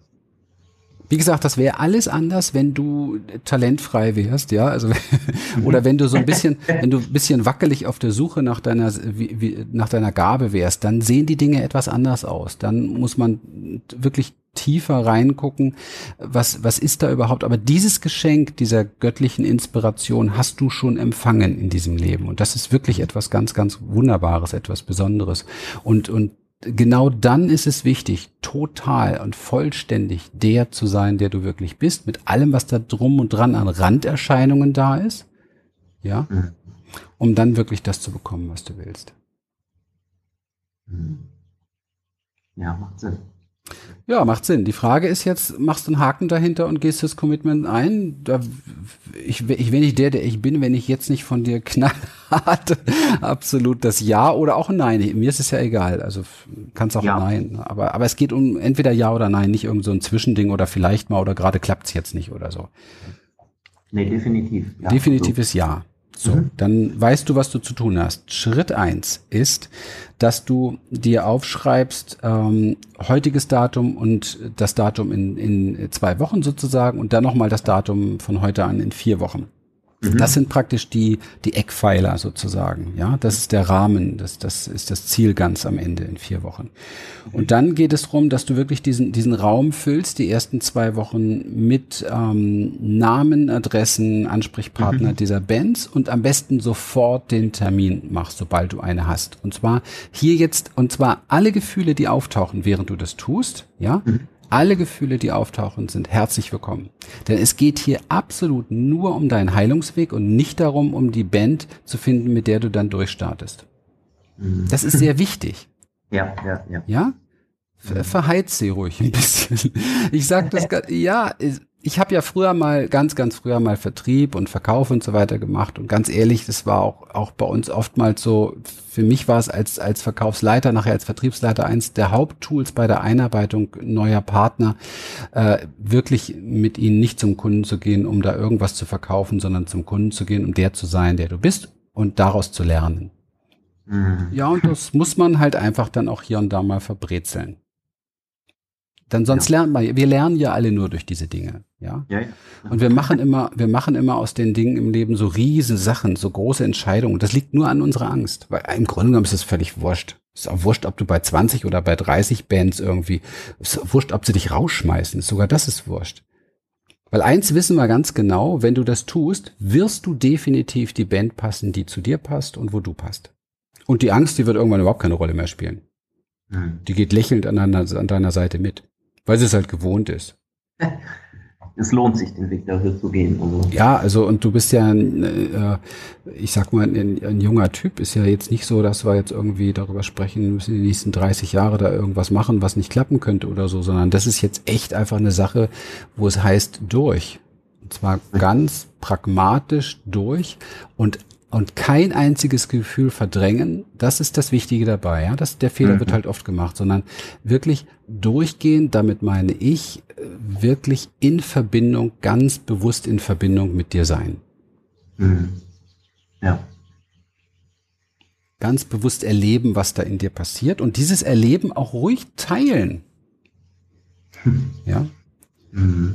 Wie gesagt, das wäre alles anders, wenn du talentfrei wärst, ja, also oder wenn du so ein bisschen, wenn du ein bisschen wackelig auf der Suche nach deiner wie, wie, nach deiner Gabe wärst, dann sehen die Dinge etwas anders aus. Dann muss man wirklich tiefer reingucken, was was ist da überhaupt, aber dieses Geschenk dieser göttlichen Inspiration hast du schon empfangen in diesem Leben. Und das ist wirklich etwas ganz ganz wunderbares, etwas besonderes. Und und genau dann ist es wichtig, total und vollständig der zu sein, der du wirklich bist, mit allem, was da drum und dran an Randerscheinungen da ist, ja, mhm. um dann wirklich das zu bekommen, was du willst. Mhm. Ja, macht Sinn. Ja, macht Sinn. Die Frage ist jetzt, machst du einen Haken dahinter und gehst das Commitment ein? Da, ich, ich wäre nicht der, der ich bin, wenn ich jetzt nicht von dir knallhart absolut das Ja oder auch ein Nein. Mir ist es ja egal. Also kannst auch ja. Nein. Aber, aber es geht um entweder Ja oder Nein, nicht irgend so ein Zwischending oder vielleicht mal oder gerade klappt's jetzt nicht oder so. Nee, definitiv. Ja, definitiv so. ist Ja. So, mhm. dann weißt du, was du zu tun hast. Schritt eins ist, dass du dir aufschreibst, ähm, heutiges Datum und das Datum in, in zwei Wochen sozusagen und dann nochmal das Datum von heute an in vier Wochen. Mhm. Das sind praktisch die, die Eckpfeiler sozusagen. Ja, das ist der Rahmen. Das, das ist das Ziel ganz am Ende in vier Wochen. Und dann geht es darum, dass du wirklich diesen, diesen Raum füllst, die ersten zwei Wochen mit ähm, Namen, Adressen, Ansprechpartner mhm. dieser Bands und am besten sofort den Termin machst, sobald du eine hast. Und zwar hier jetzt, und zwar alle Gefühle, die auftauchen, während du das tust, ja, mhm. Alle Gefühle, die auftauchen, sind herzlich willkommen. Denn es geht hier absolut nur um deinen Heilungsweg und nicht darum, um die Band zu finden, mit der du dann durchstartest. Mhm. Das ist sehr wichtig. Ja, ja, ja. Ja? Verheiz sie ruhig ein bisschen. Ich sag das, ja, ich habe ja früher mal, ganz, ganz früher mal Vertrieb und Verkauf und so weiter gemacht. Und ganz ehrlich, das war auch, auch bei uns oftmals so, für mich war es als, als Verkaufsleiter, nachher als Vertriebsleiter eins der Haupttools bei der Einarbeitung neuer Partner, äh, wirklich mit ihnen nicht zum Kunden zu gehen, um da irgendwas zu verkaufen, sondern zum Kunden zu gehen, um der zu sein, der du bist und daraus zu lernen. Mhm. Ja, und das muss man halt einfach dann auch hier und da mal verbrezeln. Dann sonst ja. lernt man, wir lernen ja alle nur durch diese Dinge, ja? ja? Ja, Und wir machen immer, wir machen immer aus den Dingen im Leben so riesen Sachen, so große Entscheidungen. Das liegt nur an unserer Angst. Weil im Grunde genommen ist es völlig wurscht. Ist auch wurscht, ob du bei 20 oder bei 30 Bands irgendwie, ist wurscht, ob sie dich rausschmeißen. Sogar das ist wurscht. Weil eins wissen wir ganz genau, wenn du das tust, wirst du definitiv die Band passen, die zu dir passt und wo du passt. Und die Angst, die wird irgendwann überhaupt keine Rolle mehr spielen. Mhm. Die geht lächelnd an deiner, an deiner Seite mit, weil sie es halt gewohnt ist. es lohnt sich, den Weg dafür zu gehen. Also. Ja, also und du bist ja, ein, äh, ich sag mal, ein, ein, junger Typ. Ist ja jetzt nicht so, dass wir jetzt irgendwie darüber sprechen müssen, die nächsten 30 Jahre da irgendwas machen, was nicht klappen könnte oder so, sondern das ist jetzt echt einfach eine Sache, wo es heißt durch. Und zwar ganz pragmatisch durch und und kein einziges Gefühl verdrängen, das ist das Wichtige dabei. Ja, das, der Fehler mhm. wird halt oft gemacht, sondern wirklich durchgehen. Damit meine ich äh, wirklich in Verbindung, ganz bewusst in Verbindung mit dir sein. Mhm. Ja. Ganz bewusst erleben, was da in dir passiert und dieses Erleben auch ruhig teilen. Ja. Mhm.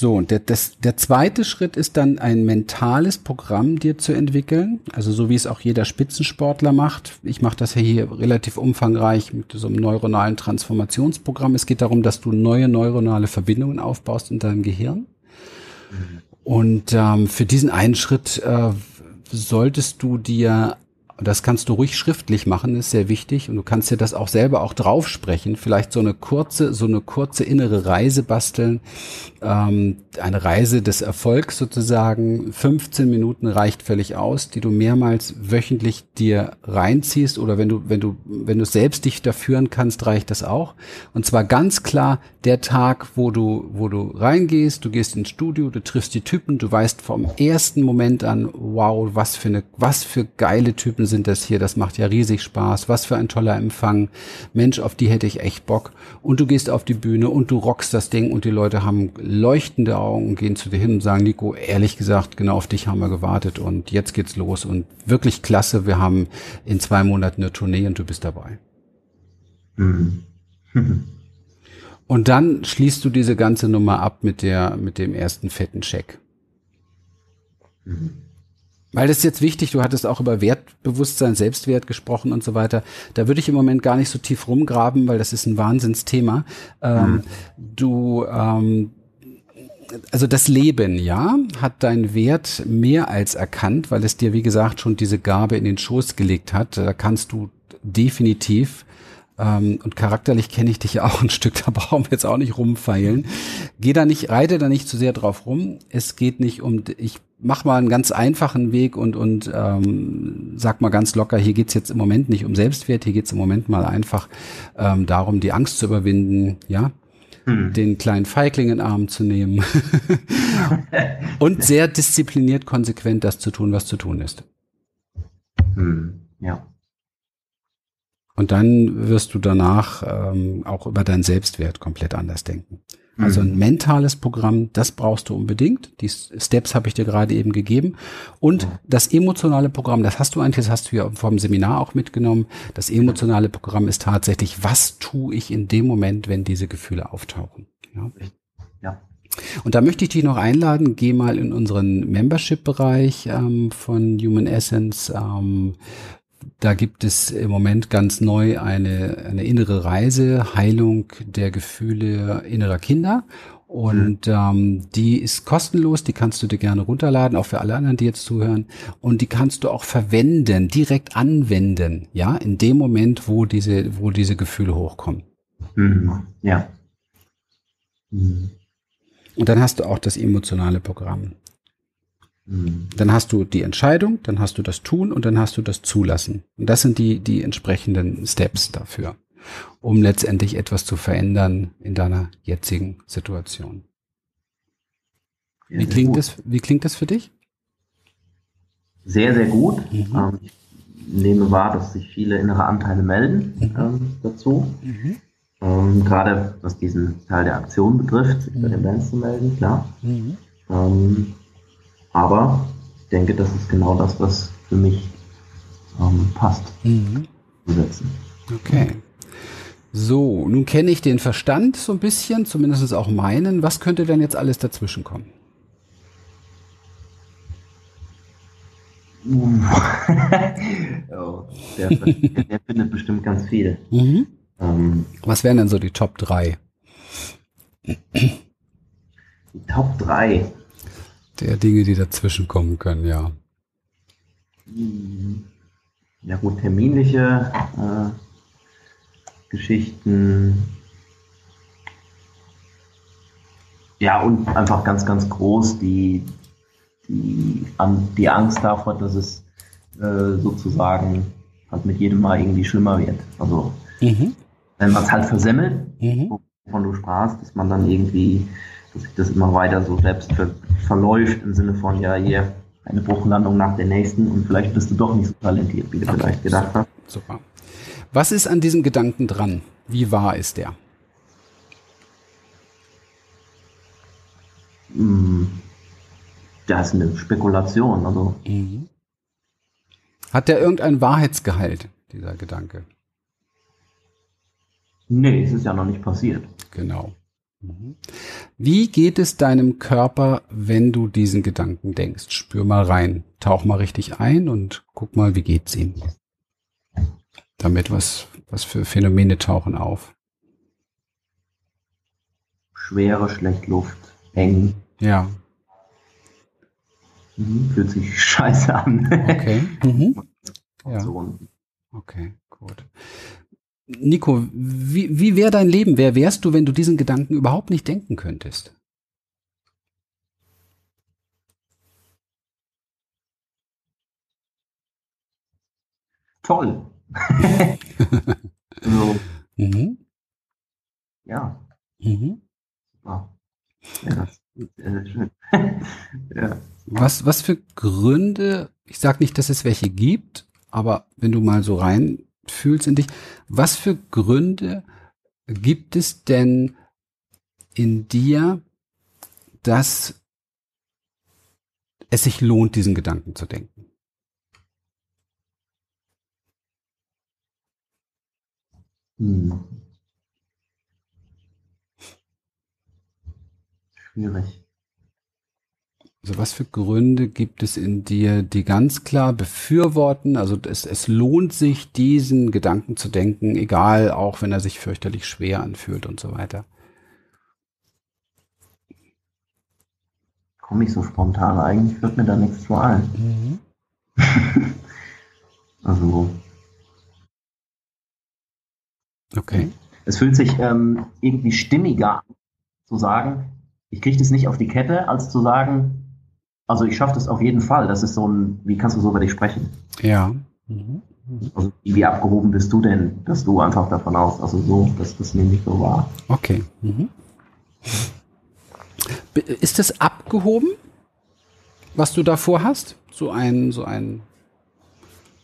So, und der, das, der zweite Schritt ist dann ein mentales Programm dir zu entwickeln. Also so wie es auch jeder Spitzensportler macht. Ich mache das ja hier relativ umfangreich mit so einem neuronalen Transformationsprogramm. Es geht darum, dass du neue neuronale Verbindungen aufbaust in deinem Gehirn. Mhm. Und ähm, für diesen einen Schritt äh, solltest du dir und das kannst du ruhig schriftlich machen, ist sehr wichtig. Und du kannst dir das auch selber auch draufsprechen. Vielleicht so eine kurze, so eine kurze innere Reise basteln. Ähm, eine Reise des Erfolgs sozusagen. 15 Minuten reicht völlig aus, die du mehrmals wöchentlich dir reinziehst. Oder wenn du, wenn du, wenn du selbst dich da führen kannst, reicht das auch. Und zwar ganz klar der Tag, wo du, wo du reingehst, du gehst ins Studio, du triffst die Typen, du weißt vom ersten Moment an, wow, was für eine, was für geile Typen sind das hier, das macht ja riesig Spaß, was für ein toller Empfang, Mensch, auf die hätte ich echt Bock. Und du gehst auf die Bühne und du rockst das Ding und die Leute haben leuchtende Augen und gehen zu dir hin und sagen, Nico, ehrlich gesagt, genau auf dich haben wir gewartet und jetzt geht's los und wirklich klasse, wir haben in zwei Monaten eine Tournee und du bist dabei. Mhm. Und dann schließt du diese ganze Nummer ab mit der, mit dem ersten fetten Scheck. Mhm. Weil das ist jetzt wichtig, du hattest auch über Wertbewusstsein, Selbstwert gesprochen und so weiter. Da würde ich im Moment gar nicht so tief rumgraben, weil das ist ein Wahnsinnsthema. Ähm, mhm. Du, ähm, also das Leben, ja, hat deinen Wert mehr als erkannt, weil es dir, wie gesagt, schon diese Gabe in den Schoß gelegt hat. Da kannst du definitiv ähm, und charakterlich kenne ich dich ja auch ein Stück, da brauchen wir jetzt auch nicht rumfeilen. Geh da nicht, reite da nicht zu sehr drauf rum. Es geht nicht um, ich mach mal einen ganz einfachen Weg und, und ähm, sag mal ganz locker, hier geht's jetzt im Moment nicht um Selbstwert, hier geht's im Moment mal einfach ähm, darum, die Angst zu überwinden, ja, hm. den kleinen Feigling in den Arm zu nehmen und sehr diszipliniert, konsequent das zu tun, was zu tun ist. Hm. Ja. Und dann wirst du danach ähm, auch über deinen Selbstwert komplett anders denken. Also ein mhm. mentales Programm, das brauchst du unbedingt. Die Steps habe ich dir gerade eben gegeben. Und das emotionale Programm, das hast du eigentlich, das hast du ja vom Seminar auch mitgenommen. Das emotionale Programm ist tatsächlich, was tue ich in dem Moment, wenn diese Gefühle auftauchen? Ja. ja. Und da möchte ich dich noch einladen, geh mal in unseren Membership-Bereich ähm, von Human Essence. Ähm, da gibt es im Moment ganz neu eine, eine innere Reise, Heilung der Gefühle innerer Kinder. Und mhm. ähm, die ist kostenlos, die kannst du dir gerne runterladen, auch für alle anderen, die jetzt zuhören. Und die kannst du auch verwenden, direkt anwenden, ja, in dem Moment, wo diese, wo diese Gefühle hochkommen. Mhm. Ja. Mhm. Und dann hast du auch das emotionale Programm. Dann hast du die Entscheidung, dann hast du das Tun und dann hast du das Zulassen. Und das sind die, die entsprechenden Steps dafür, um letztendlich etwas zu verändern in deiner jetzigen Situation. Wie klingt das, wie klingt das für dich? Sehr, sehr gut. Mhm. Ähm, ich nehme wahr, dass sich viele innere Anteile melden mhm. ähm, dazu. Mhm. Ähm, gerade was diesen Teil der Aktion betrifft, sich bei den Bands zu melden, klar. Mhm. Ähm, aber ich denke, das ist genau das, was für mich ähm, passt. Mhm. Okay. So, nun kenne ich den Verstand so ein bisschen, zumindest auch meinen. Was könnte denn jetzt alles dazwischen kommen? oh, der, der, findet bestimmt ganz viel. Mhm. Ähm, Was wären denn so die Top 3? Die Top 3. Der Dinge, die dazwischen kommen können, ja. Ja gut, terminliche äh, Geschichten. Ja, und einfach ganz, ganz groß die, die, die Angst davor, dass es äh, sozusagen halt mit jedem Mal irgendwie schlimmer wird. Also mhm. wenn man es halt versemmelt, mhm. wovon du sprachst, dass man dann irgendwie, dass sich das immer weiter so selbst ver verläuft im Sinne von, ja, hier eine Bruchlandung nach der nächsten und vielleicht bist du doch nicht so talentiert, wie du okay. vielleicht gedacht hast. Super. Was ist an diesem Gedanken dran? Wie wahr ist der? Hm. Das ist eine Spekulation. Also. Mhm. Hat der irgendein Wahrheitsgehalt, dieser Gedanke? Nee, es ist ja noch nicht passiert. Genau. Mhm. Wie geht es deinem Körper, wenn du diesen Gedanken denkst? Spür mal rein, tauch mal richtig ein und guck mal, wie geht's ihm. Damit was, was für Phänomene tauchen auf? Schwere, schlecht Luft, eng. Ja. Mhm, fühlt sich scheiße an. Okay. Mhm. Ja. Okay, gut. Nico, wie, wie wäre dein Leben? Wer wärst du, wenn du diesen Gedanken überhaupt nicht denken könntest? Toll. so. Mhm. Ja. Mhm. Ja. ja. Schön. ja. Was, was für Gründe, ich sage nicht, dass es welche gibt, aber wenn du mal so rein fühlst in dich, was für Gründe gibt es denn in dir, dass es sich lohnt, diesen Gedanken zu denken? Hm. Schwierig. Also was für Gründe gibt es in dir, die ganz klar befürworten? Also es, es lohnt sich, diesen Gedanken zu denken, egal, auch wenn er sich fürchterlich schwer anfühlt und so weiter. Komme ich so spontan, eigentlich wird mir da nichts zu ein. Mhm. also. Okay. Es fühlt sich ähm, irgendwie stimmiger zu sagen, ich kriege das nicht auf die Kette, als zu sagen, also ich schaffe das auf jeden Fall. Das ist so ein, wie kannst du so über dich sprechen? Ja. Mhm. Also wie abgehoben bist du denn, dass du einfach davon aus, also so, dass das nämlich so war. Okay. Mhm. Ist das abgehoben, was du davor hast? So ein, so ein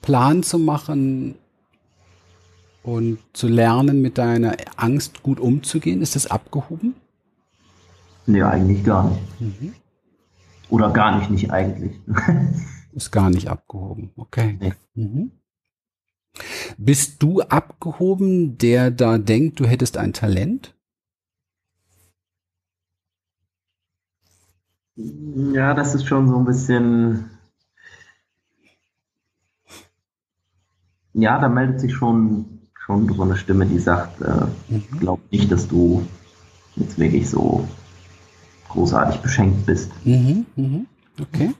Plan zu machen und zu lernen, mit deiner Angst gut umzugehen? Ist das abgehoben? Nee, eigentlich gar nicht. Mhm. Oder gar nicht, nicht eigentlich. Ist gar nicht abgehoben. Okay. Nee. Mhm. Bist du abgehoben, der da denkt, du hättest ein Talent? Ja, das ist schon so ein bisschen. Ja, da meldet sich schon, schon so eine Stimme, die sagt, äh, mhm. glaub nicht, dass du jetzt wirklich so großartig beschenkt bist. Mhm, mhm. Okay.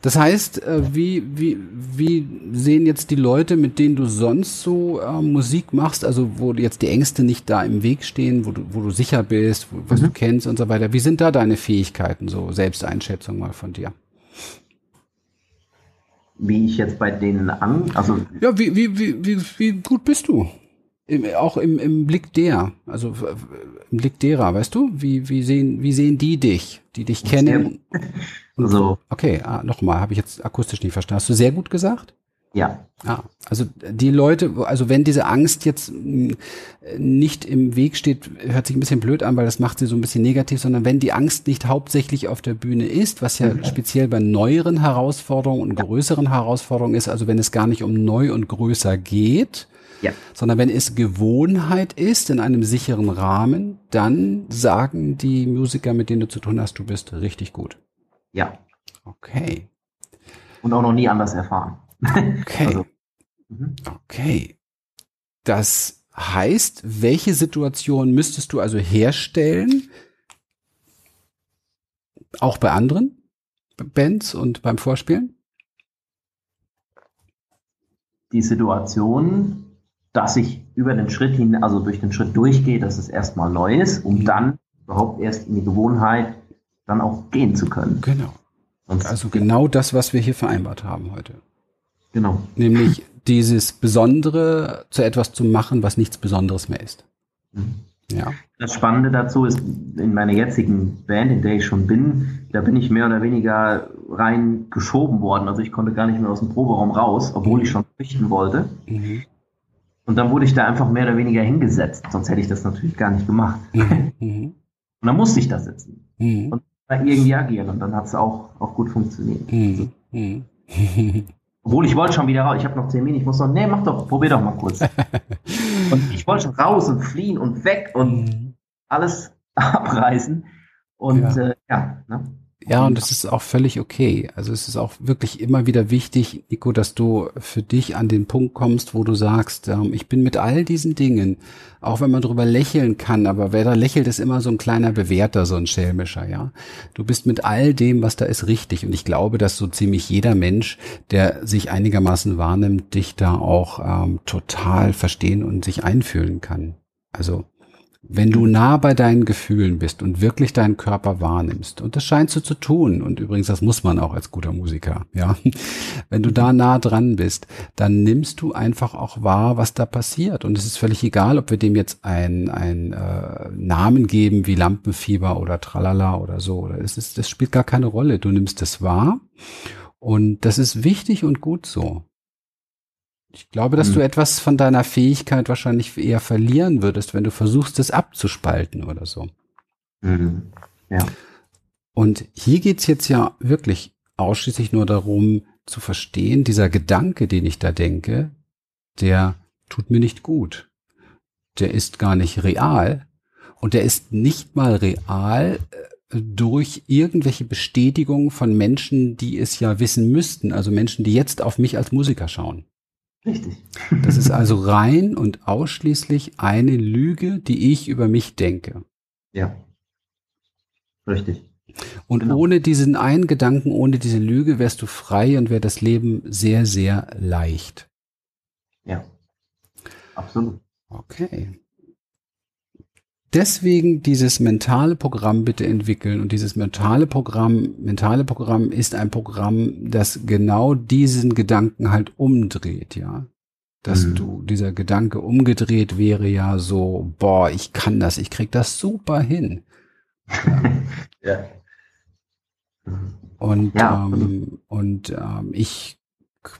Das heißt, äh, wie, wie, wie sehen jetzt die Leute, mit denen du sonst so äh, Musik machst, also wo jetzt die Ängste nicht da im Weg stehen, wo du, wo du sicher bist, wo, was mhm. du kennst und so weiter. Wie sind da deine Fähigkeiten, so Selbsteinschätzung mal von dir? Wie ich jetzt bei denen an, also. Ja, wie, wie, wie, wie, wie gut bist du? Im, auch im, im Blick der, also im Blick derer, weißt du? Wie, wie, sehen, wie sehen die dich, die dich kennen? Also. Okay, ah, nochmal, habe ich jetzt akustisch nicht verstanden. Hast du sehr gut gesagt? Ja. Ah, also die Leute, also wenn diese Angst jetzt nicht im Weg steht, hört sich ein bisschen blöd an, weil das macht sie so ein bisschen negativ, sondern wenn die Angst nicht hauptsächlich auf der Bühne ist, was ja mhm. speziell bei neueren Herausforderungen und größeren Herausforderungen ist, also wenn es gar nicht um neu und größer geht, ja. Sondern wenn es Gewohnheit ist in einem sicheren Rahmen, dann sagen die Musiker, mit denen du zu tun hast, du bist richtig gut. Ja. Okay. Und auch noch nie anders erfahren. Okay. also. mhm. Okay. Das heißt, welche Situation müsstest du also herstellen, Auch bei anderen Bands und beim Vorspielen? Die Situation, dass ich über den Schritt hin, also durch den Schritt durchgehe, dass es erstmal neu ist, um mhm. dann überhaupt erst in die Gewohnheit dann auch gehen zu können. Genau. Und also genau das, was wir hier vereinbart haben heute. Genau. Nämlich dieses Besondere zu etwas zu machen, was nichts Besonderes mehr ist. Mhm. Ja. Das Spannende dazu ist, in meiner jetzigen Band, in der ich schon bin, da bin ich mehr oder weniger rein geschoben worden. Also ich konnte gar nicht mehr aus dem Proberaum raus, obwohl mhm. ich schon flüchten wollte. Mhm. Und dann wurde ich da einfach mehr oder weniger hingesetzt. Sonst hätte ich das natürlich gar nicht gemacht. Mhm. mhm. Und dann musste ich da sitzen. Mhm. Und irgendwie agieren. Und dann hat es auch, auch gut funktioniert. Mhm. Obwohl ich wollte schon wieder raus. Ich habe noch zehn Minuten. Ich muss noch, nee, mach doch, probier doch mal kurz. und ich wollte schon raus und fliehen und weg und mhm. alles abreißen. Und ja, äh, ja ne? Ja, und das ist auch völlig okay. Also es ist auch wirklich immer wieder wichtig, Nico, dass du für dich an den Punkt kommst, wo du sagst, ähm, ich bin mit all diesen Dingen, auch wenn man drüber lächeln kann, aber wer da lächelt, ist immer so ein kleiner Bewerter, so ein Schelmischer, ja. Du bist mit all dem, was da ist, richtig. Und ich glaube, dass so ziemlich jeder Mensch, der sich einigermaßen wahrnimmt, dich da auch ähm, total verstehen und sich einfühlen kann. Also wenn du nah bei deinen Gefühlen bist und wirklich deinen Körper wahrnimmst, und das scheinst du zu tun, und übrigens, das muss man auch als guter Musiker, ja, wenn du da nah dran bist, dann nimmst du einfach auch wahr, was da passiert. Und es ist völlig egal, ob wir dem jetzt einen, einen äh, Namen geben wie Lampenfieber oder Tralala oder so. Oder es ist, das spielt gar keine Rolle. Du nimmst es wahr. Und das ist wichtig und gut so. Ich glaube, dass hm. du etwas von deiner Fähigkeit wahrscheinlich eher verlieren würdest, wenn du versuchst, es abzuspalten oder so. Mhm. Ja. Und hier geht's jetzt ja wirklich ausschließlich nur darum zu verstehen, dieser Gedanke, den ich da denke, der tut mir nicht gut. Der ist gar nicht real. Und der ist nicht mal real äh, durch irgendwelche Bestätigungen von Menschen, die es ja wissen müssten, also Menschen, die jetzt auf mich als Musiker schauen. Richtig. Das ist also rein und ausschließlich eine Lüge, die ich über mich denke. Ja. Richtig. Und genau. ohne diesen einen Gedanken, ohne diese Lüge wärst du frei und wäre das Leben sehr, sehr leicht. Ja. Absolut. Okay deswegen dieses mentale Programm bitte entwickeln. Und dieses mentale Programm, mentale Programm ist ein Programm, das genau diesen Gedanken halt umdreht, ja. Dass mhm. du, dieser Gedanke umgedreht wäre ja so, boah, ich kann das, ich krieg das super hin. ja. Und, ja. Ähm, und ähm, ich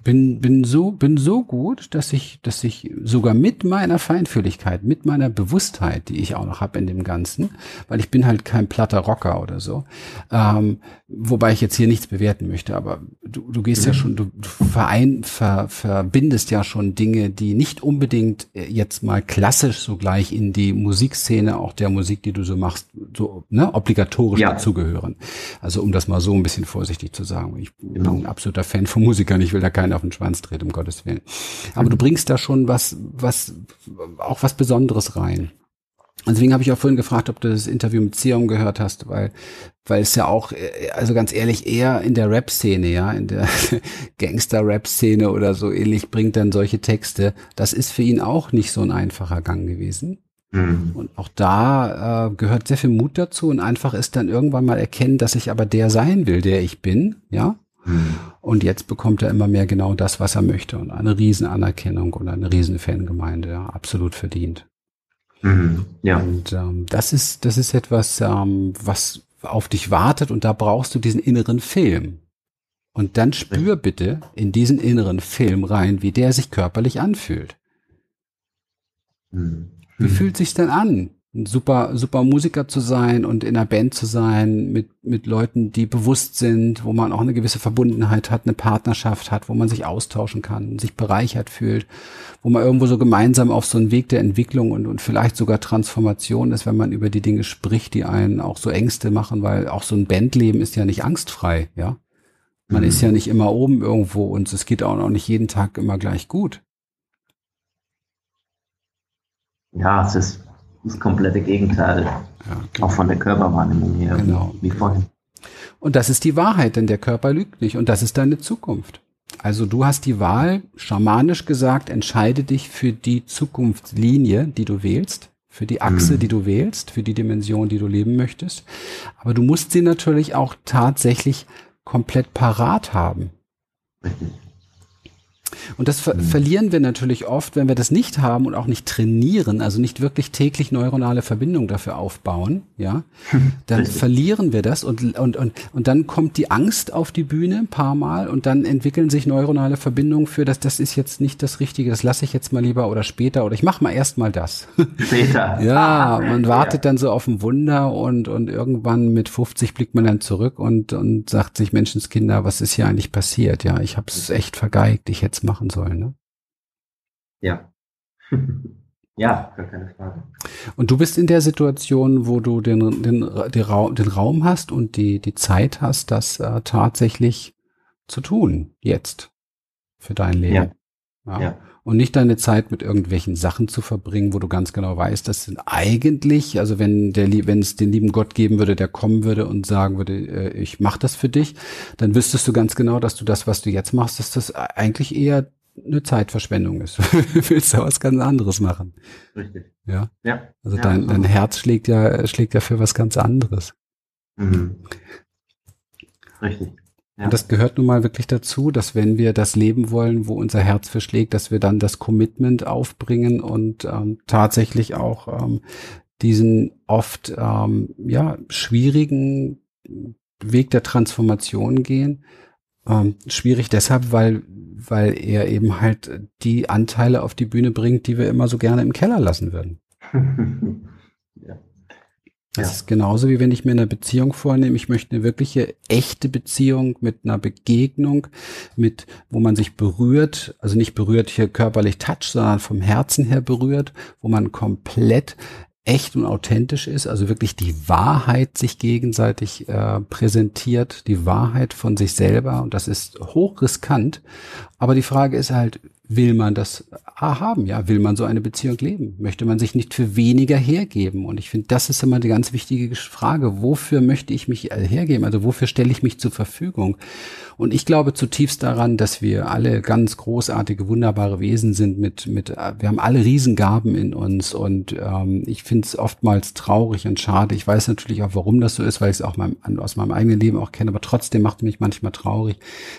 bin, bin so, bin so gut, dass ich, dass ich sogar mit meiner Feinfühligkeit, mit meiner Bewusstheit, die ich auch noch habe in dem Ganzen, weil ich bin halt kein platter Rocker oder so, ähm, wobei ich jetzt hier nichts bewerten möchte, aber du, du gehst mhm. ja schon, du, du verein, ver, verbindest ja schon Dinge, die nicht unbedingt jetzt mal klassisch so gleich in die Musikszene, auch der Musik, die du so machst, so ne, obligatorisch ja. dazugehören. Also um das mal so ein bisschen vorsichtig zu sagen. Ich genau. bin ein absoluter Fan von Musikern, ich will da keinen auf den Schwanz dreht, um Gottes Willen. Aber du bringst da schon was, was, auch was Besonderes rein. Und deswegen habe ich auch vorhin gefragt, ob du das Interview mit Zion gehört hast, weil, weil es ja auch, also ganz ehrlich, eher in der Rap-Szene, ja, in der Gangster-Rap-Szene oder so ähnlich bringt dann solche Texte. Das ist für ihn auch nicht so ein einfacher Gang gewesen. Mhm. Und auch da äh, gehört sehr viel Mut dazu und einfach ist dann irgendwann mal erkennen, dass ich aber der sein will, der ich bin, ja. Mhm. Und jetzt bekommt er immer mehr genau das, was er möchte und eine riesen Anerkennung und eine riesen Fangemeinde, ja, absolut verdient. Mhm. Ja. Und ähm, das ist das ist etwas, ähm, was auf dich wartet und da brauchst du diesen inneren Film. Und dann spür bitte in diesen inneren Film rein, wie der sich körperlich anfühlt. Mhm. Wie fühlt sich's denn an? Ein super, super Musiker zu sein und in einer Band zu sein mit, mit Leuten, die bewusst sind, wo man auch eine gewisse Verbundenheit hat, eine Partnerschaft hat, wo man sich austauschen kann, sich bereichert fühlt, wo man irgendwo so gemeinsam auf so einen Weg der Entwicklung und, und vielleicht sogar Transformation ist, wenn man über die Dinge spricht, die einen auch so Ängste machen, weil auch so ein Bandleben ist ja nicht angstfrei, ja. Man mhm. ist ja nicht immer oben irgendwo und es geht auch noch nicht jeden Tag immer gleich gut. Ja, es ist das komplette Gegenteil. Ja, genau. Auch von der Körperwahrnehmung her, genau. wie vorhin. Und das ist die Wahrheit, denn der Körper lügt nicht und das ist deine Zukunft. Also du hast die Wahl, schamanisch gesagt, entscheide dich für die Zukunftslinie, die du wählst, für die Achse, mhm. die du wählst, für die Dimension, die du leben möchtest. Aber du musst sie natürlich auch tatsächlich komplett parat haben. Richtig. Und das ver mhm. verlieren wir natürlich oft, wenn wir das nicht haben und auch nicht trainieren, also nicht wirklich täglich neuronale Verbindungen dafür aufbauen, ja, dann verlieren wir das und, und, und, und dann kommt die Angst auf die Bühne ein paar Mal und dann entwickeln sich neuronale Verbindungen für das, das ist jetzt nicht das Richtige, das lasse ich jetzt mal lieber oder später oder ich mache mal erst mal das. Später. ja, man wartet dann so auf ein Wunder und, und irgendwann mit 50 blickt man dann zurück und, und sagt sich, Menschenskinder, was ist hier eigentlich passiert? Ja, ich habe es echt vergeigt, ich hätte machen sollen. Ne? Ja. ja, gar keine Frage. Und du bist in der Situation, wo du den, den, den, Raum, den Raum hast und die, die Zeit hast, das äh, tatsächlich zu tun, jetzt, für dein Leben. Ja. ja. ja. Und nicht deine Zeit mit irgendwelchen Sachen zu verbringen, wo du ganz genau weißt, das sind eigentlich, also wenn der, wenn es den lieben Gott geben würde, der kommen würde und sagen würde, äh, ich mache das für dich, dann wüsstest du ganz genau, dass du das, was du jetzt machst, dass das eigentlich eher eine Zeitverschwendung ist. du willst ja was ganz anderes machen. Richtig. Ja. Ja. Also ja, dein, dein Herz schlägt ja, schlägt ja für was ganz anderes. Mhm. Richtig. Ja. Und das gehört nun mal wirklich dazu, dass wenn wir das leben wollen, wo unser Herz verschlägt, dass wir dann das Commitment aufbringen und ähm, tatsächlich auch ähm, diesen oft ähm, ja schwierigen Weg der Transformation gehen. Ähm, schwierig deshalb, weil weil er eben halt die Anteile auf die Bühne bringt, die wir immer so gerne im Keller lassen würden. Das ja. ist genauso wie wenn ich mir eine Beziehung vornehme. Ich möchte eine wirkliche echte Beziehung mit einer Begegnung, mit, wo man sich berührt, also nicht berührt hier körperlich touch, sondern vom Herzen her berührt, wo man komplett echt und authentisch ist, also wirklich die Wahrheit sich gegenseitig äh, präsentiert, die Wahrheit von sich selber und das ist hochriskant. Aber die Frage ist halt, will man das haben? Ja, will man so eine Beziehung leben? Möchte man sich nicht für weniger hergeben? Und ich finde, das ist immer eine ganz wichtige Frage. Wofür möchte ich mich hergeben? Also wofür stelle ich mich zur Verfügung? Und ich glaube zutiefst daran, dass wir alle ganz großartige, wunderbare Wesen sind mit, mit, wir haben alle Riesengaben in uns und ähm, ich finde es oftmals traurig und schade. Ich weiß natürlich auch, warum das so ist, weil ich es auch mein, aus meinem eigenen Leben auch kenne, aber trotzdem macht mich manchmal traurig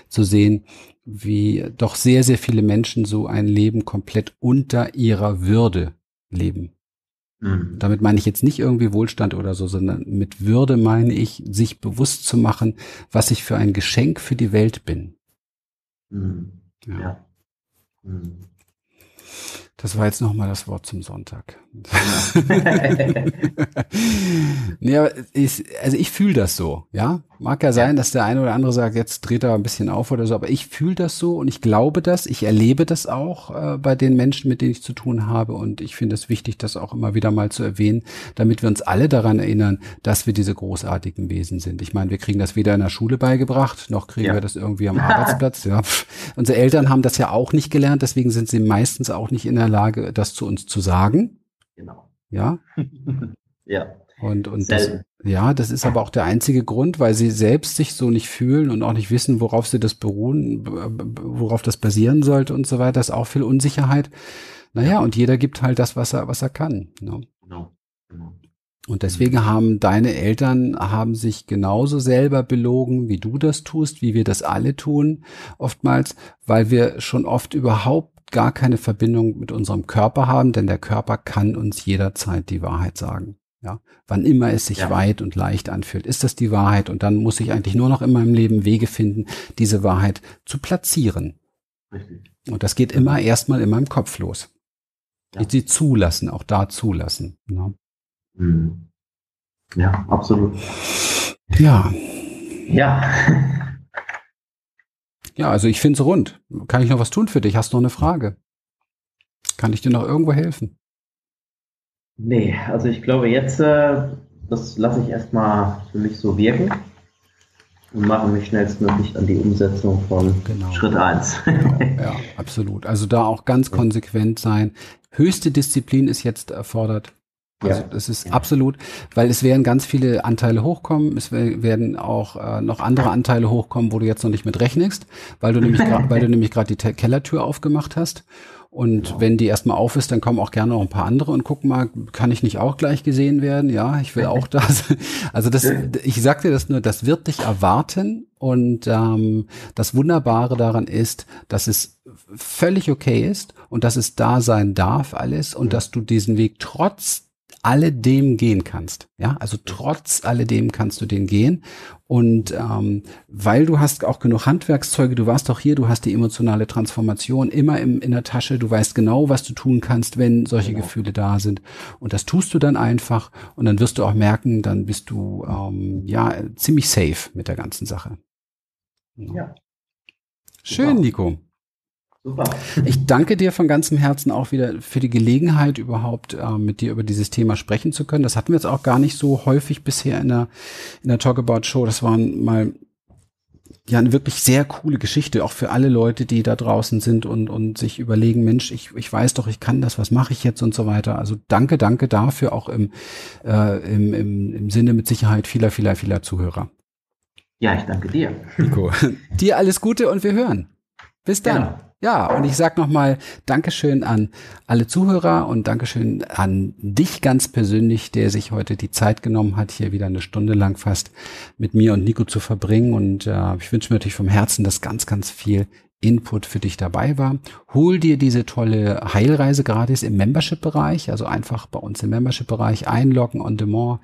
zu sehen, wie doch sehr, sehr viele Menschen so ein Leben komplett unter ihrer Würde leben. Mhm. Damit meine ich jetzt nicht irgendwie Wohlstand oder so, sondern mit Würde meine ich, sich bewusst zu machen, was ich für ein Geschenk für die Welt bin. Mhm. Ja. ja. Mhm. Das war jetzt nochmal das Wort zum Sonntag. ja, ich, also ich fühle das so, ja. Mag ja sein, dass der eine oder andere sagt, jetzt dreht er ein bisschen auf oder so, aber ich fühle das so und ich glaube das, ich erlebe das auch äh, bei den Menschen, mit denen ich zu tun habe und ich finde es wichtig, das auch immer wieder mal zu erwähnen, damit wir uns alle daran erinnern, dass wir diese großartigen Wesen sind. Ich meine, wir kriegen das weder in der Schule beigebracht, noch kriegen ja. wir das irgendwie am Arbeitsplatz. Ja. Unsere Eltern haben das ja auch nicht gelernt, deswegen sind sie meistens auch nicht in der Lage, das zu uns zu sagen. Genau. Ja. ja. Und, und das, ja, das ist aber auch der einzige Grund, weil sie selbst sich so nicht fühlen und auch nicht wissen, worauf sie das beruhen, worauf das basieren sollte und so weiter. Das ist auch viel Unsicherheit. Naja, und jeder gibt halt das, was er, was er kann. Ne? Genau. genau. Und deswegen mhm. haben deine Eltern haben sich genauso selber belogen, wie du das tust, wie wir das alle tun, oftmals, weil wir schon oft überhaupt gar keine Verbindung mit unserem Körper haben, denn der Körper kann uns jederzeit die Wahrheit sagen. Ja, wann immer es sich ja. weit und leicht anfühlt, ist das die Wahrheit und dann muss ich eigentlich nur noch in meinem Leben Wege finden, diese Wahrheit zu platzieren. Richtig. Und das geht immer erstmal in meinem Kopf los. Ja. Sie zulassen, auch da zulassen. Ne? Mhm. Ja, absolut. Ja. Ja. Ja, also ich finde es rund. Kann ich noch was tun für dich? Hast du noch eine Frage? Kann ich dir noch irgendwo helfen? Nee, also ich glaube jetzt, äh, das lasse ich erstmal für mich so wirken und mache mich schnellstmöglich an die Umsetzung von genau. Schritt 1. Genau, ja, absolut. Also da auch ganz konsequent sein. Höchste Disziplin ist jetzt erfordert. Also ja. das ist absolut, weil es werden ganz viele Anteile hochkommen, es werden auch äh, noch andere Anteile hochkommen, wo du jetzt noch nicht mit rechnest, weil du nämlich weil du nämlich gerade die Kellertür aufgemacht hast. Und genau. wenn die erstmal auf ist, dann kommen auch gerne noch ein paar andere und gucken mal, kann ich nicht auch gleich gesehen werden? Ja, ich will auch das. Also das, ich sag dir das nur, das wird dich erwarten. Und ähm, das Wunderbare daran ist, dass es völlig okay ist und dass es da sein darf alles und dass du diesen Weg trotz alledem gehen kannst. Ja, also trotz alledem kannst du den gehen. Und ähm, weil du hast auch genug Handwerkszeuge, du warst doch hier, du hast die emotionale Transformation immer im, in der Tasche, du weißt genau, was du tun kannst, wenn solche genau. Gefühle da sind. Und das tust du dann einfach und dann wirst du auch merken, dann bist du ähm, ja ziemlich safe mit der ganzen Sache. Ja. Schön, Nico. Super. Ich danke dir von ganzem Herzen auch wieder für die Gelegenheit, überhaupt äh, mit dir über dieses Thema sprechen zu können. Das hatten wir jetzt auch gar nicht so häufig bisher in der, in der Talk About Show. Das war mal ja eine wirklich sehr coole Geschichte, auch für alle Leute, die da draußen sind und, und sich überlegen, Mensch, ich, ich weiß doch, ich kann das, was mache ich jetzt und so weiter. Also danke, danke dafür, auch im, äh, im, im, im Sinne mit Sicherheit vieler, vieler, vieler Zuhörer. Ja, ich danke dir. Nico, dir alles Gute und wir hören. Bis dann. Ja. Ja, und ich sage nochmal Dankeschön an alle Zuhörer und Dankeschön an dich ganz persönlich, der sich heute die Zeit genommen hat, hier wieder eine Stunde lang fast mit mir und Nico zu verbringen. Und äh, ich wünsche mir natürlich vom Herzen, dass ganz, ganz viel Input für dich dabei war. Hol dir diese tolle Heilreise gratis im Membership-Bereich, also einfach bei uns im Membership-Bereich einloggen on demand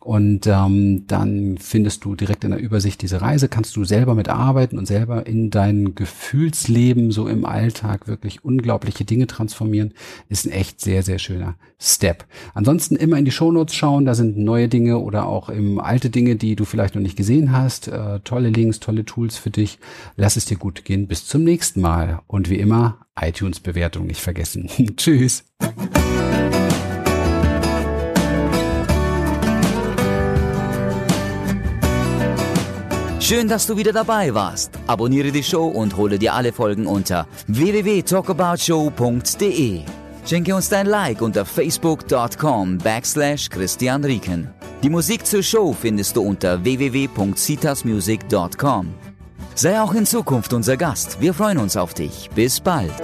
und ähm, dann findest du direkt in der Übersicht diese Reise, kannst du selber mitarbeiten und selber in dein Gefühlsleben so im Alltag wirklich unglaubliche Dinge transformieren. Ist ein echt sehr, sehr schöner Step. Ansonsten immer in die Shownotes schauen, da sind neue Dinge oder auch im alte Dinge, die du vielleicht noch nicht gesehen hast. Äh, tolle Links, tolle Tools für dich. Lass es dir gut gehen. Bis zum nächsten Mal. Und wie immer, iTunes-Bewertung nicht vergessen. Tschüss. Schön, dass du wieder dabei warst. Abonniere die Show und hole dir alle Folgen unter www.talkaboutshow.de. Schenke uns dein Like unter facebook.com backslash Christian Rieken. Die Musik zur Show findest du unter www.citasmusic.com. Sei auch in Zukunft unser Gast. Wir freuen uns auf dich. Bis bald.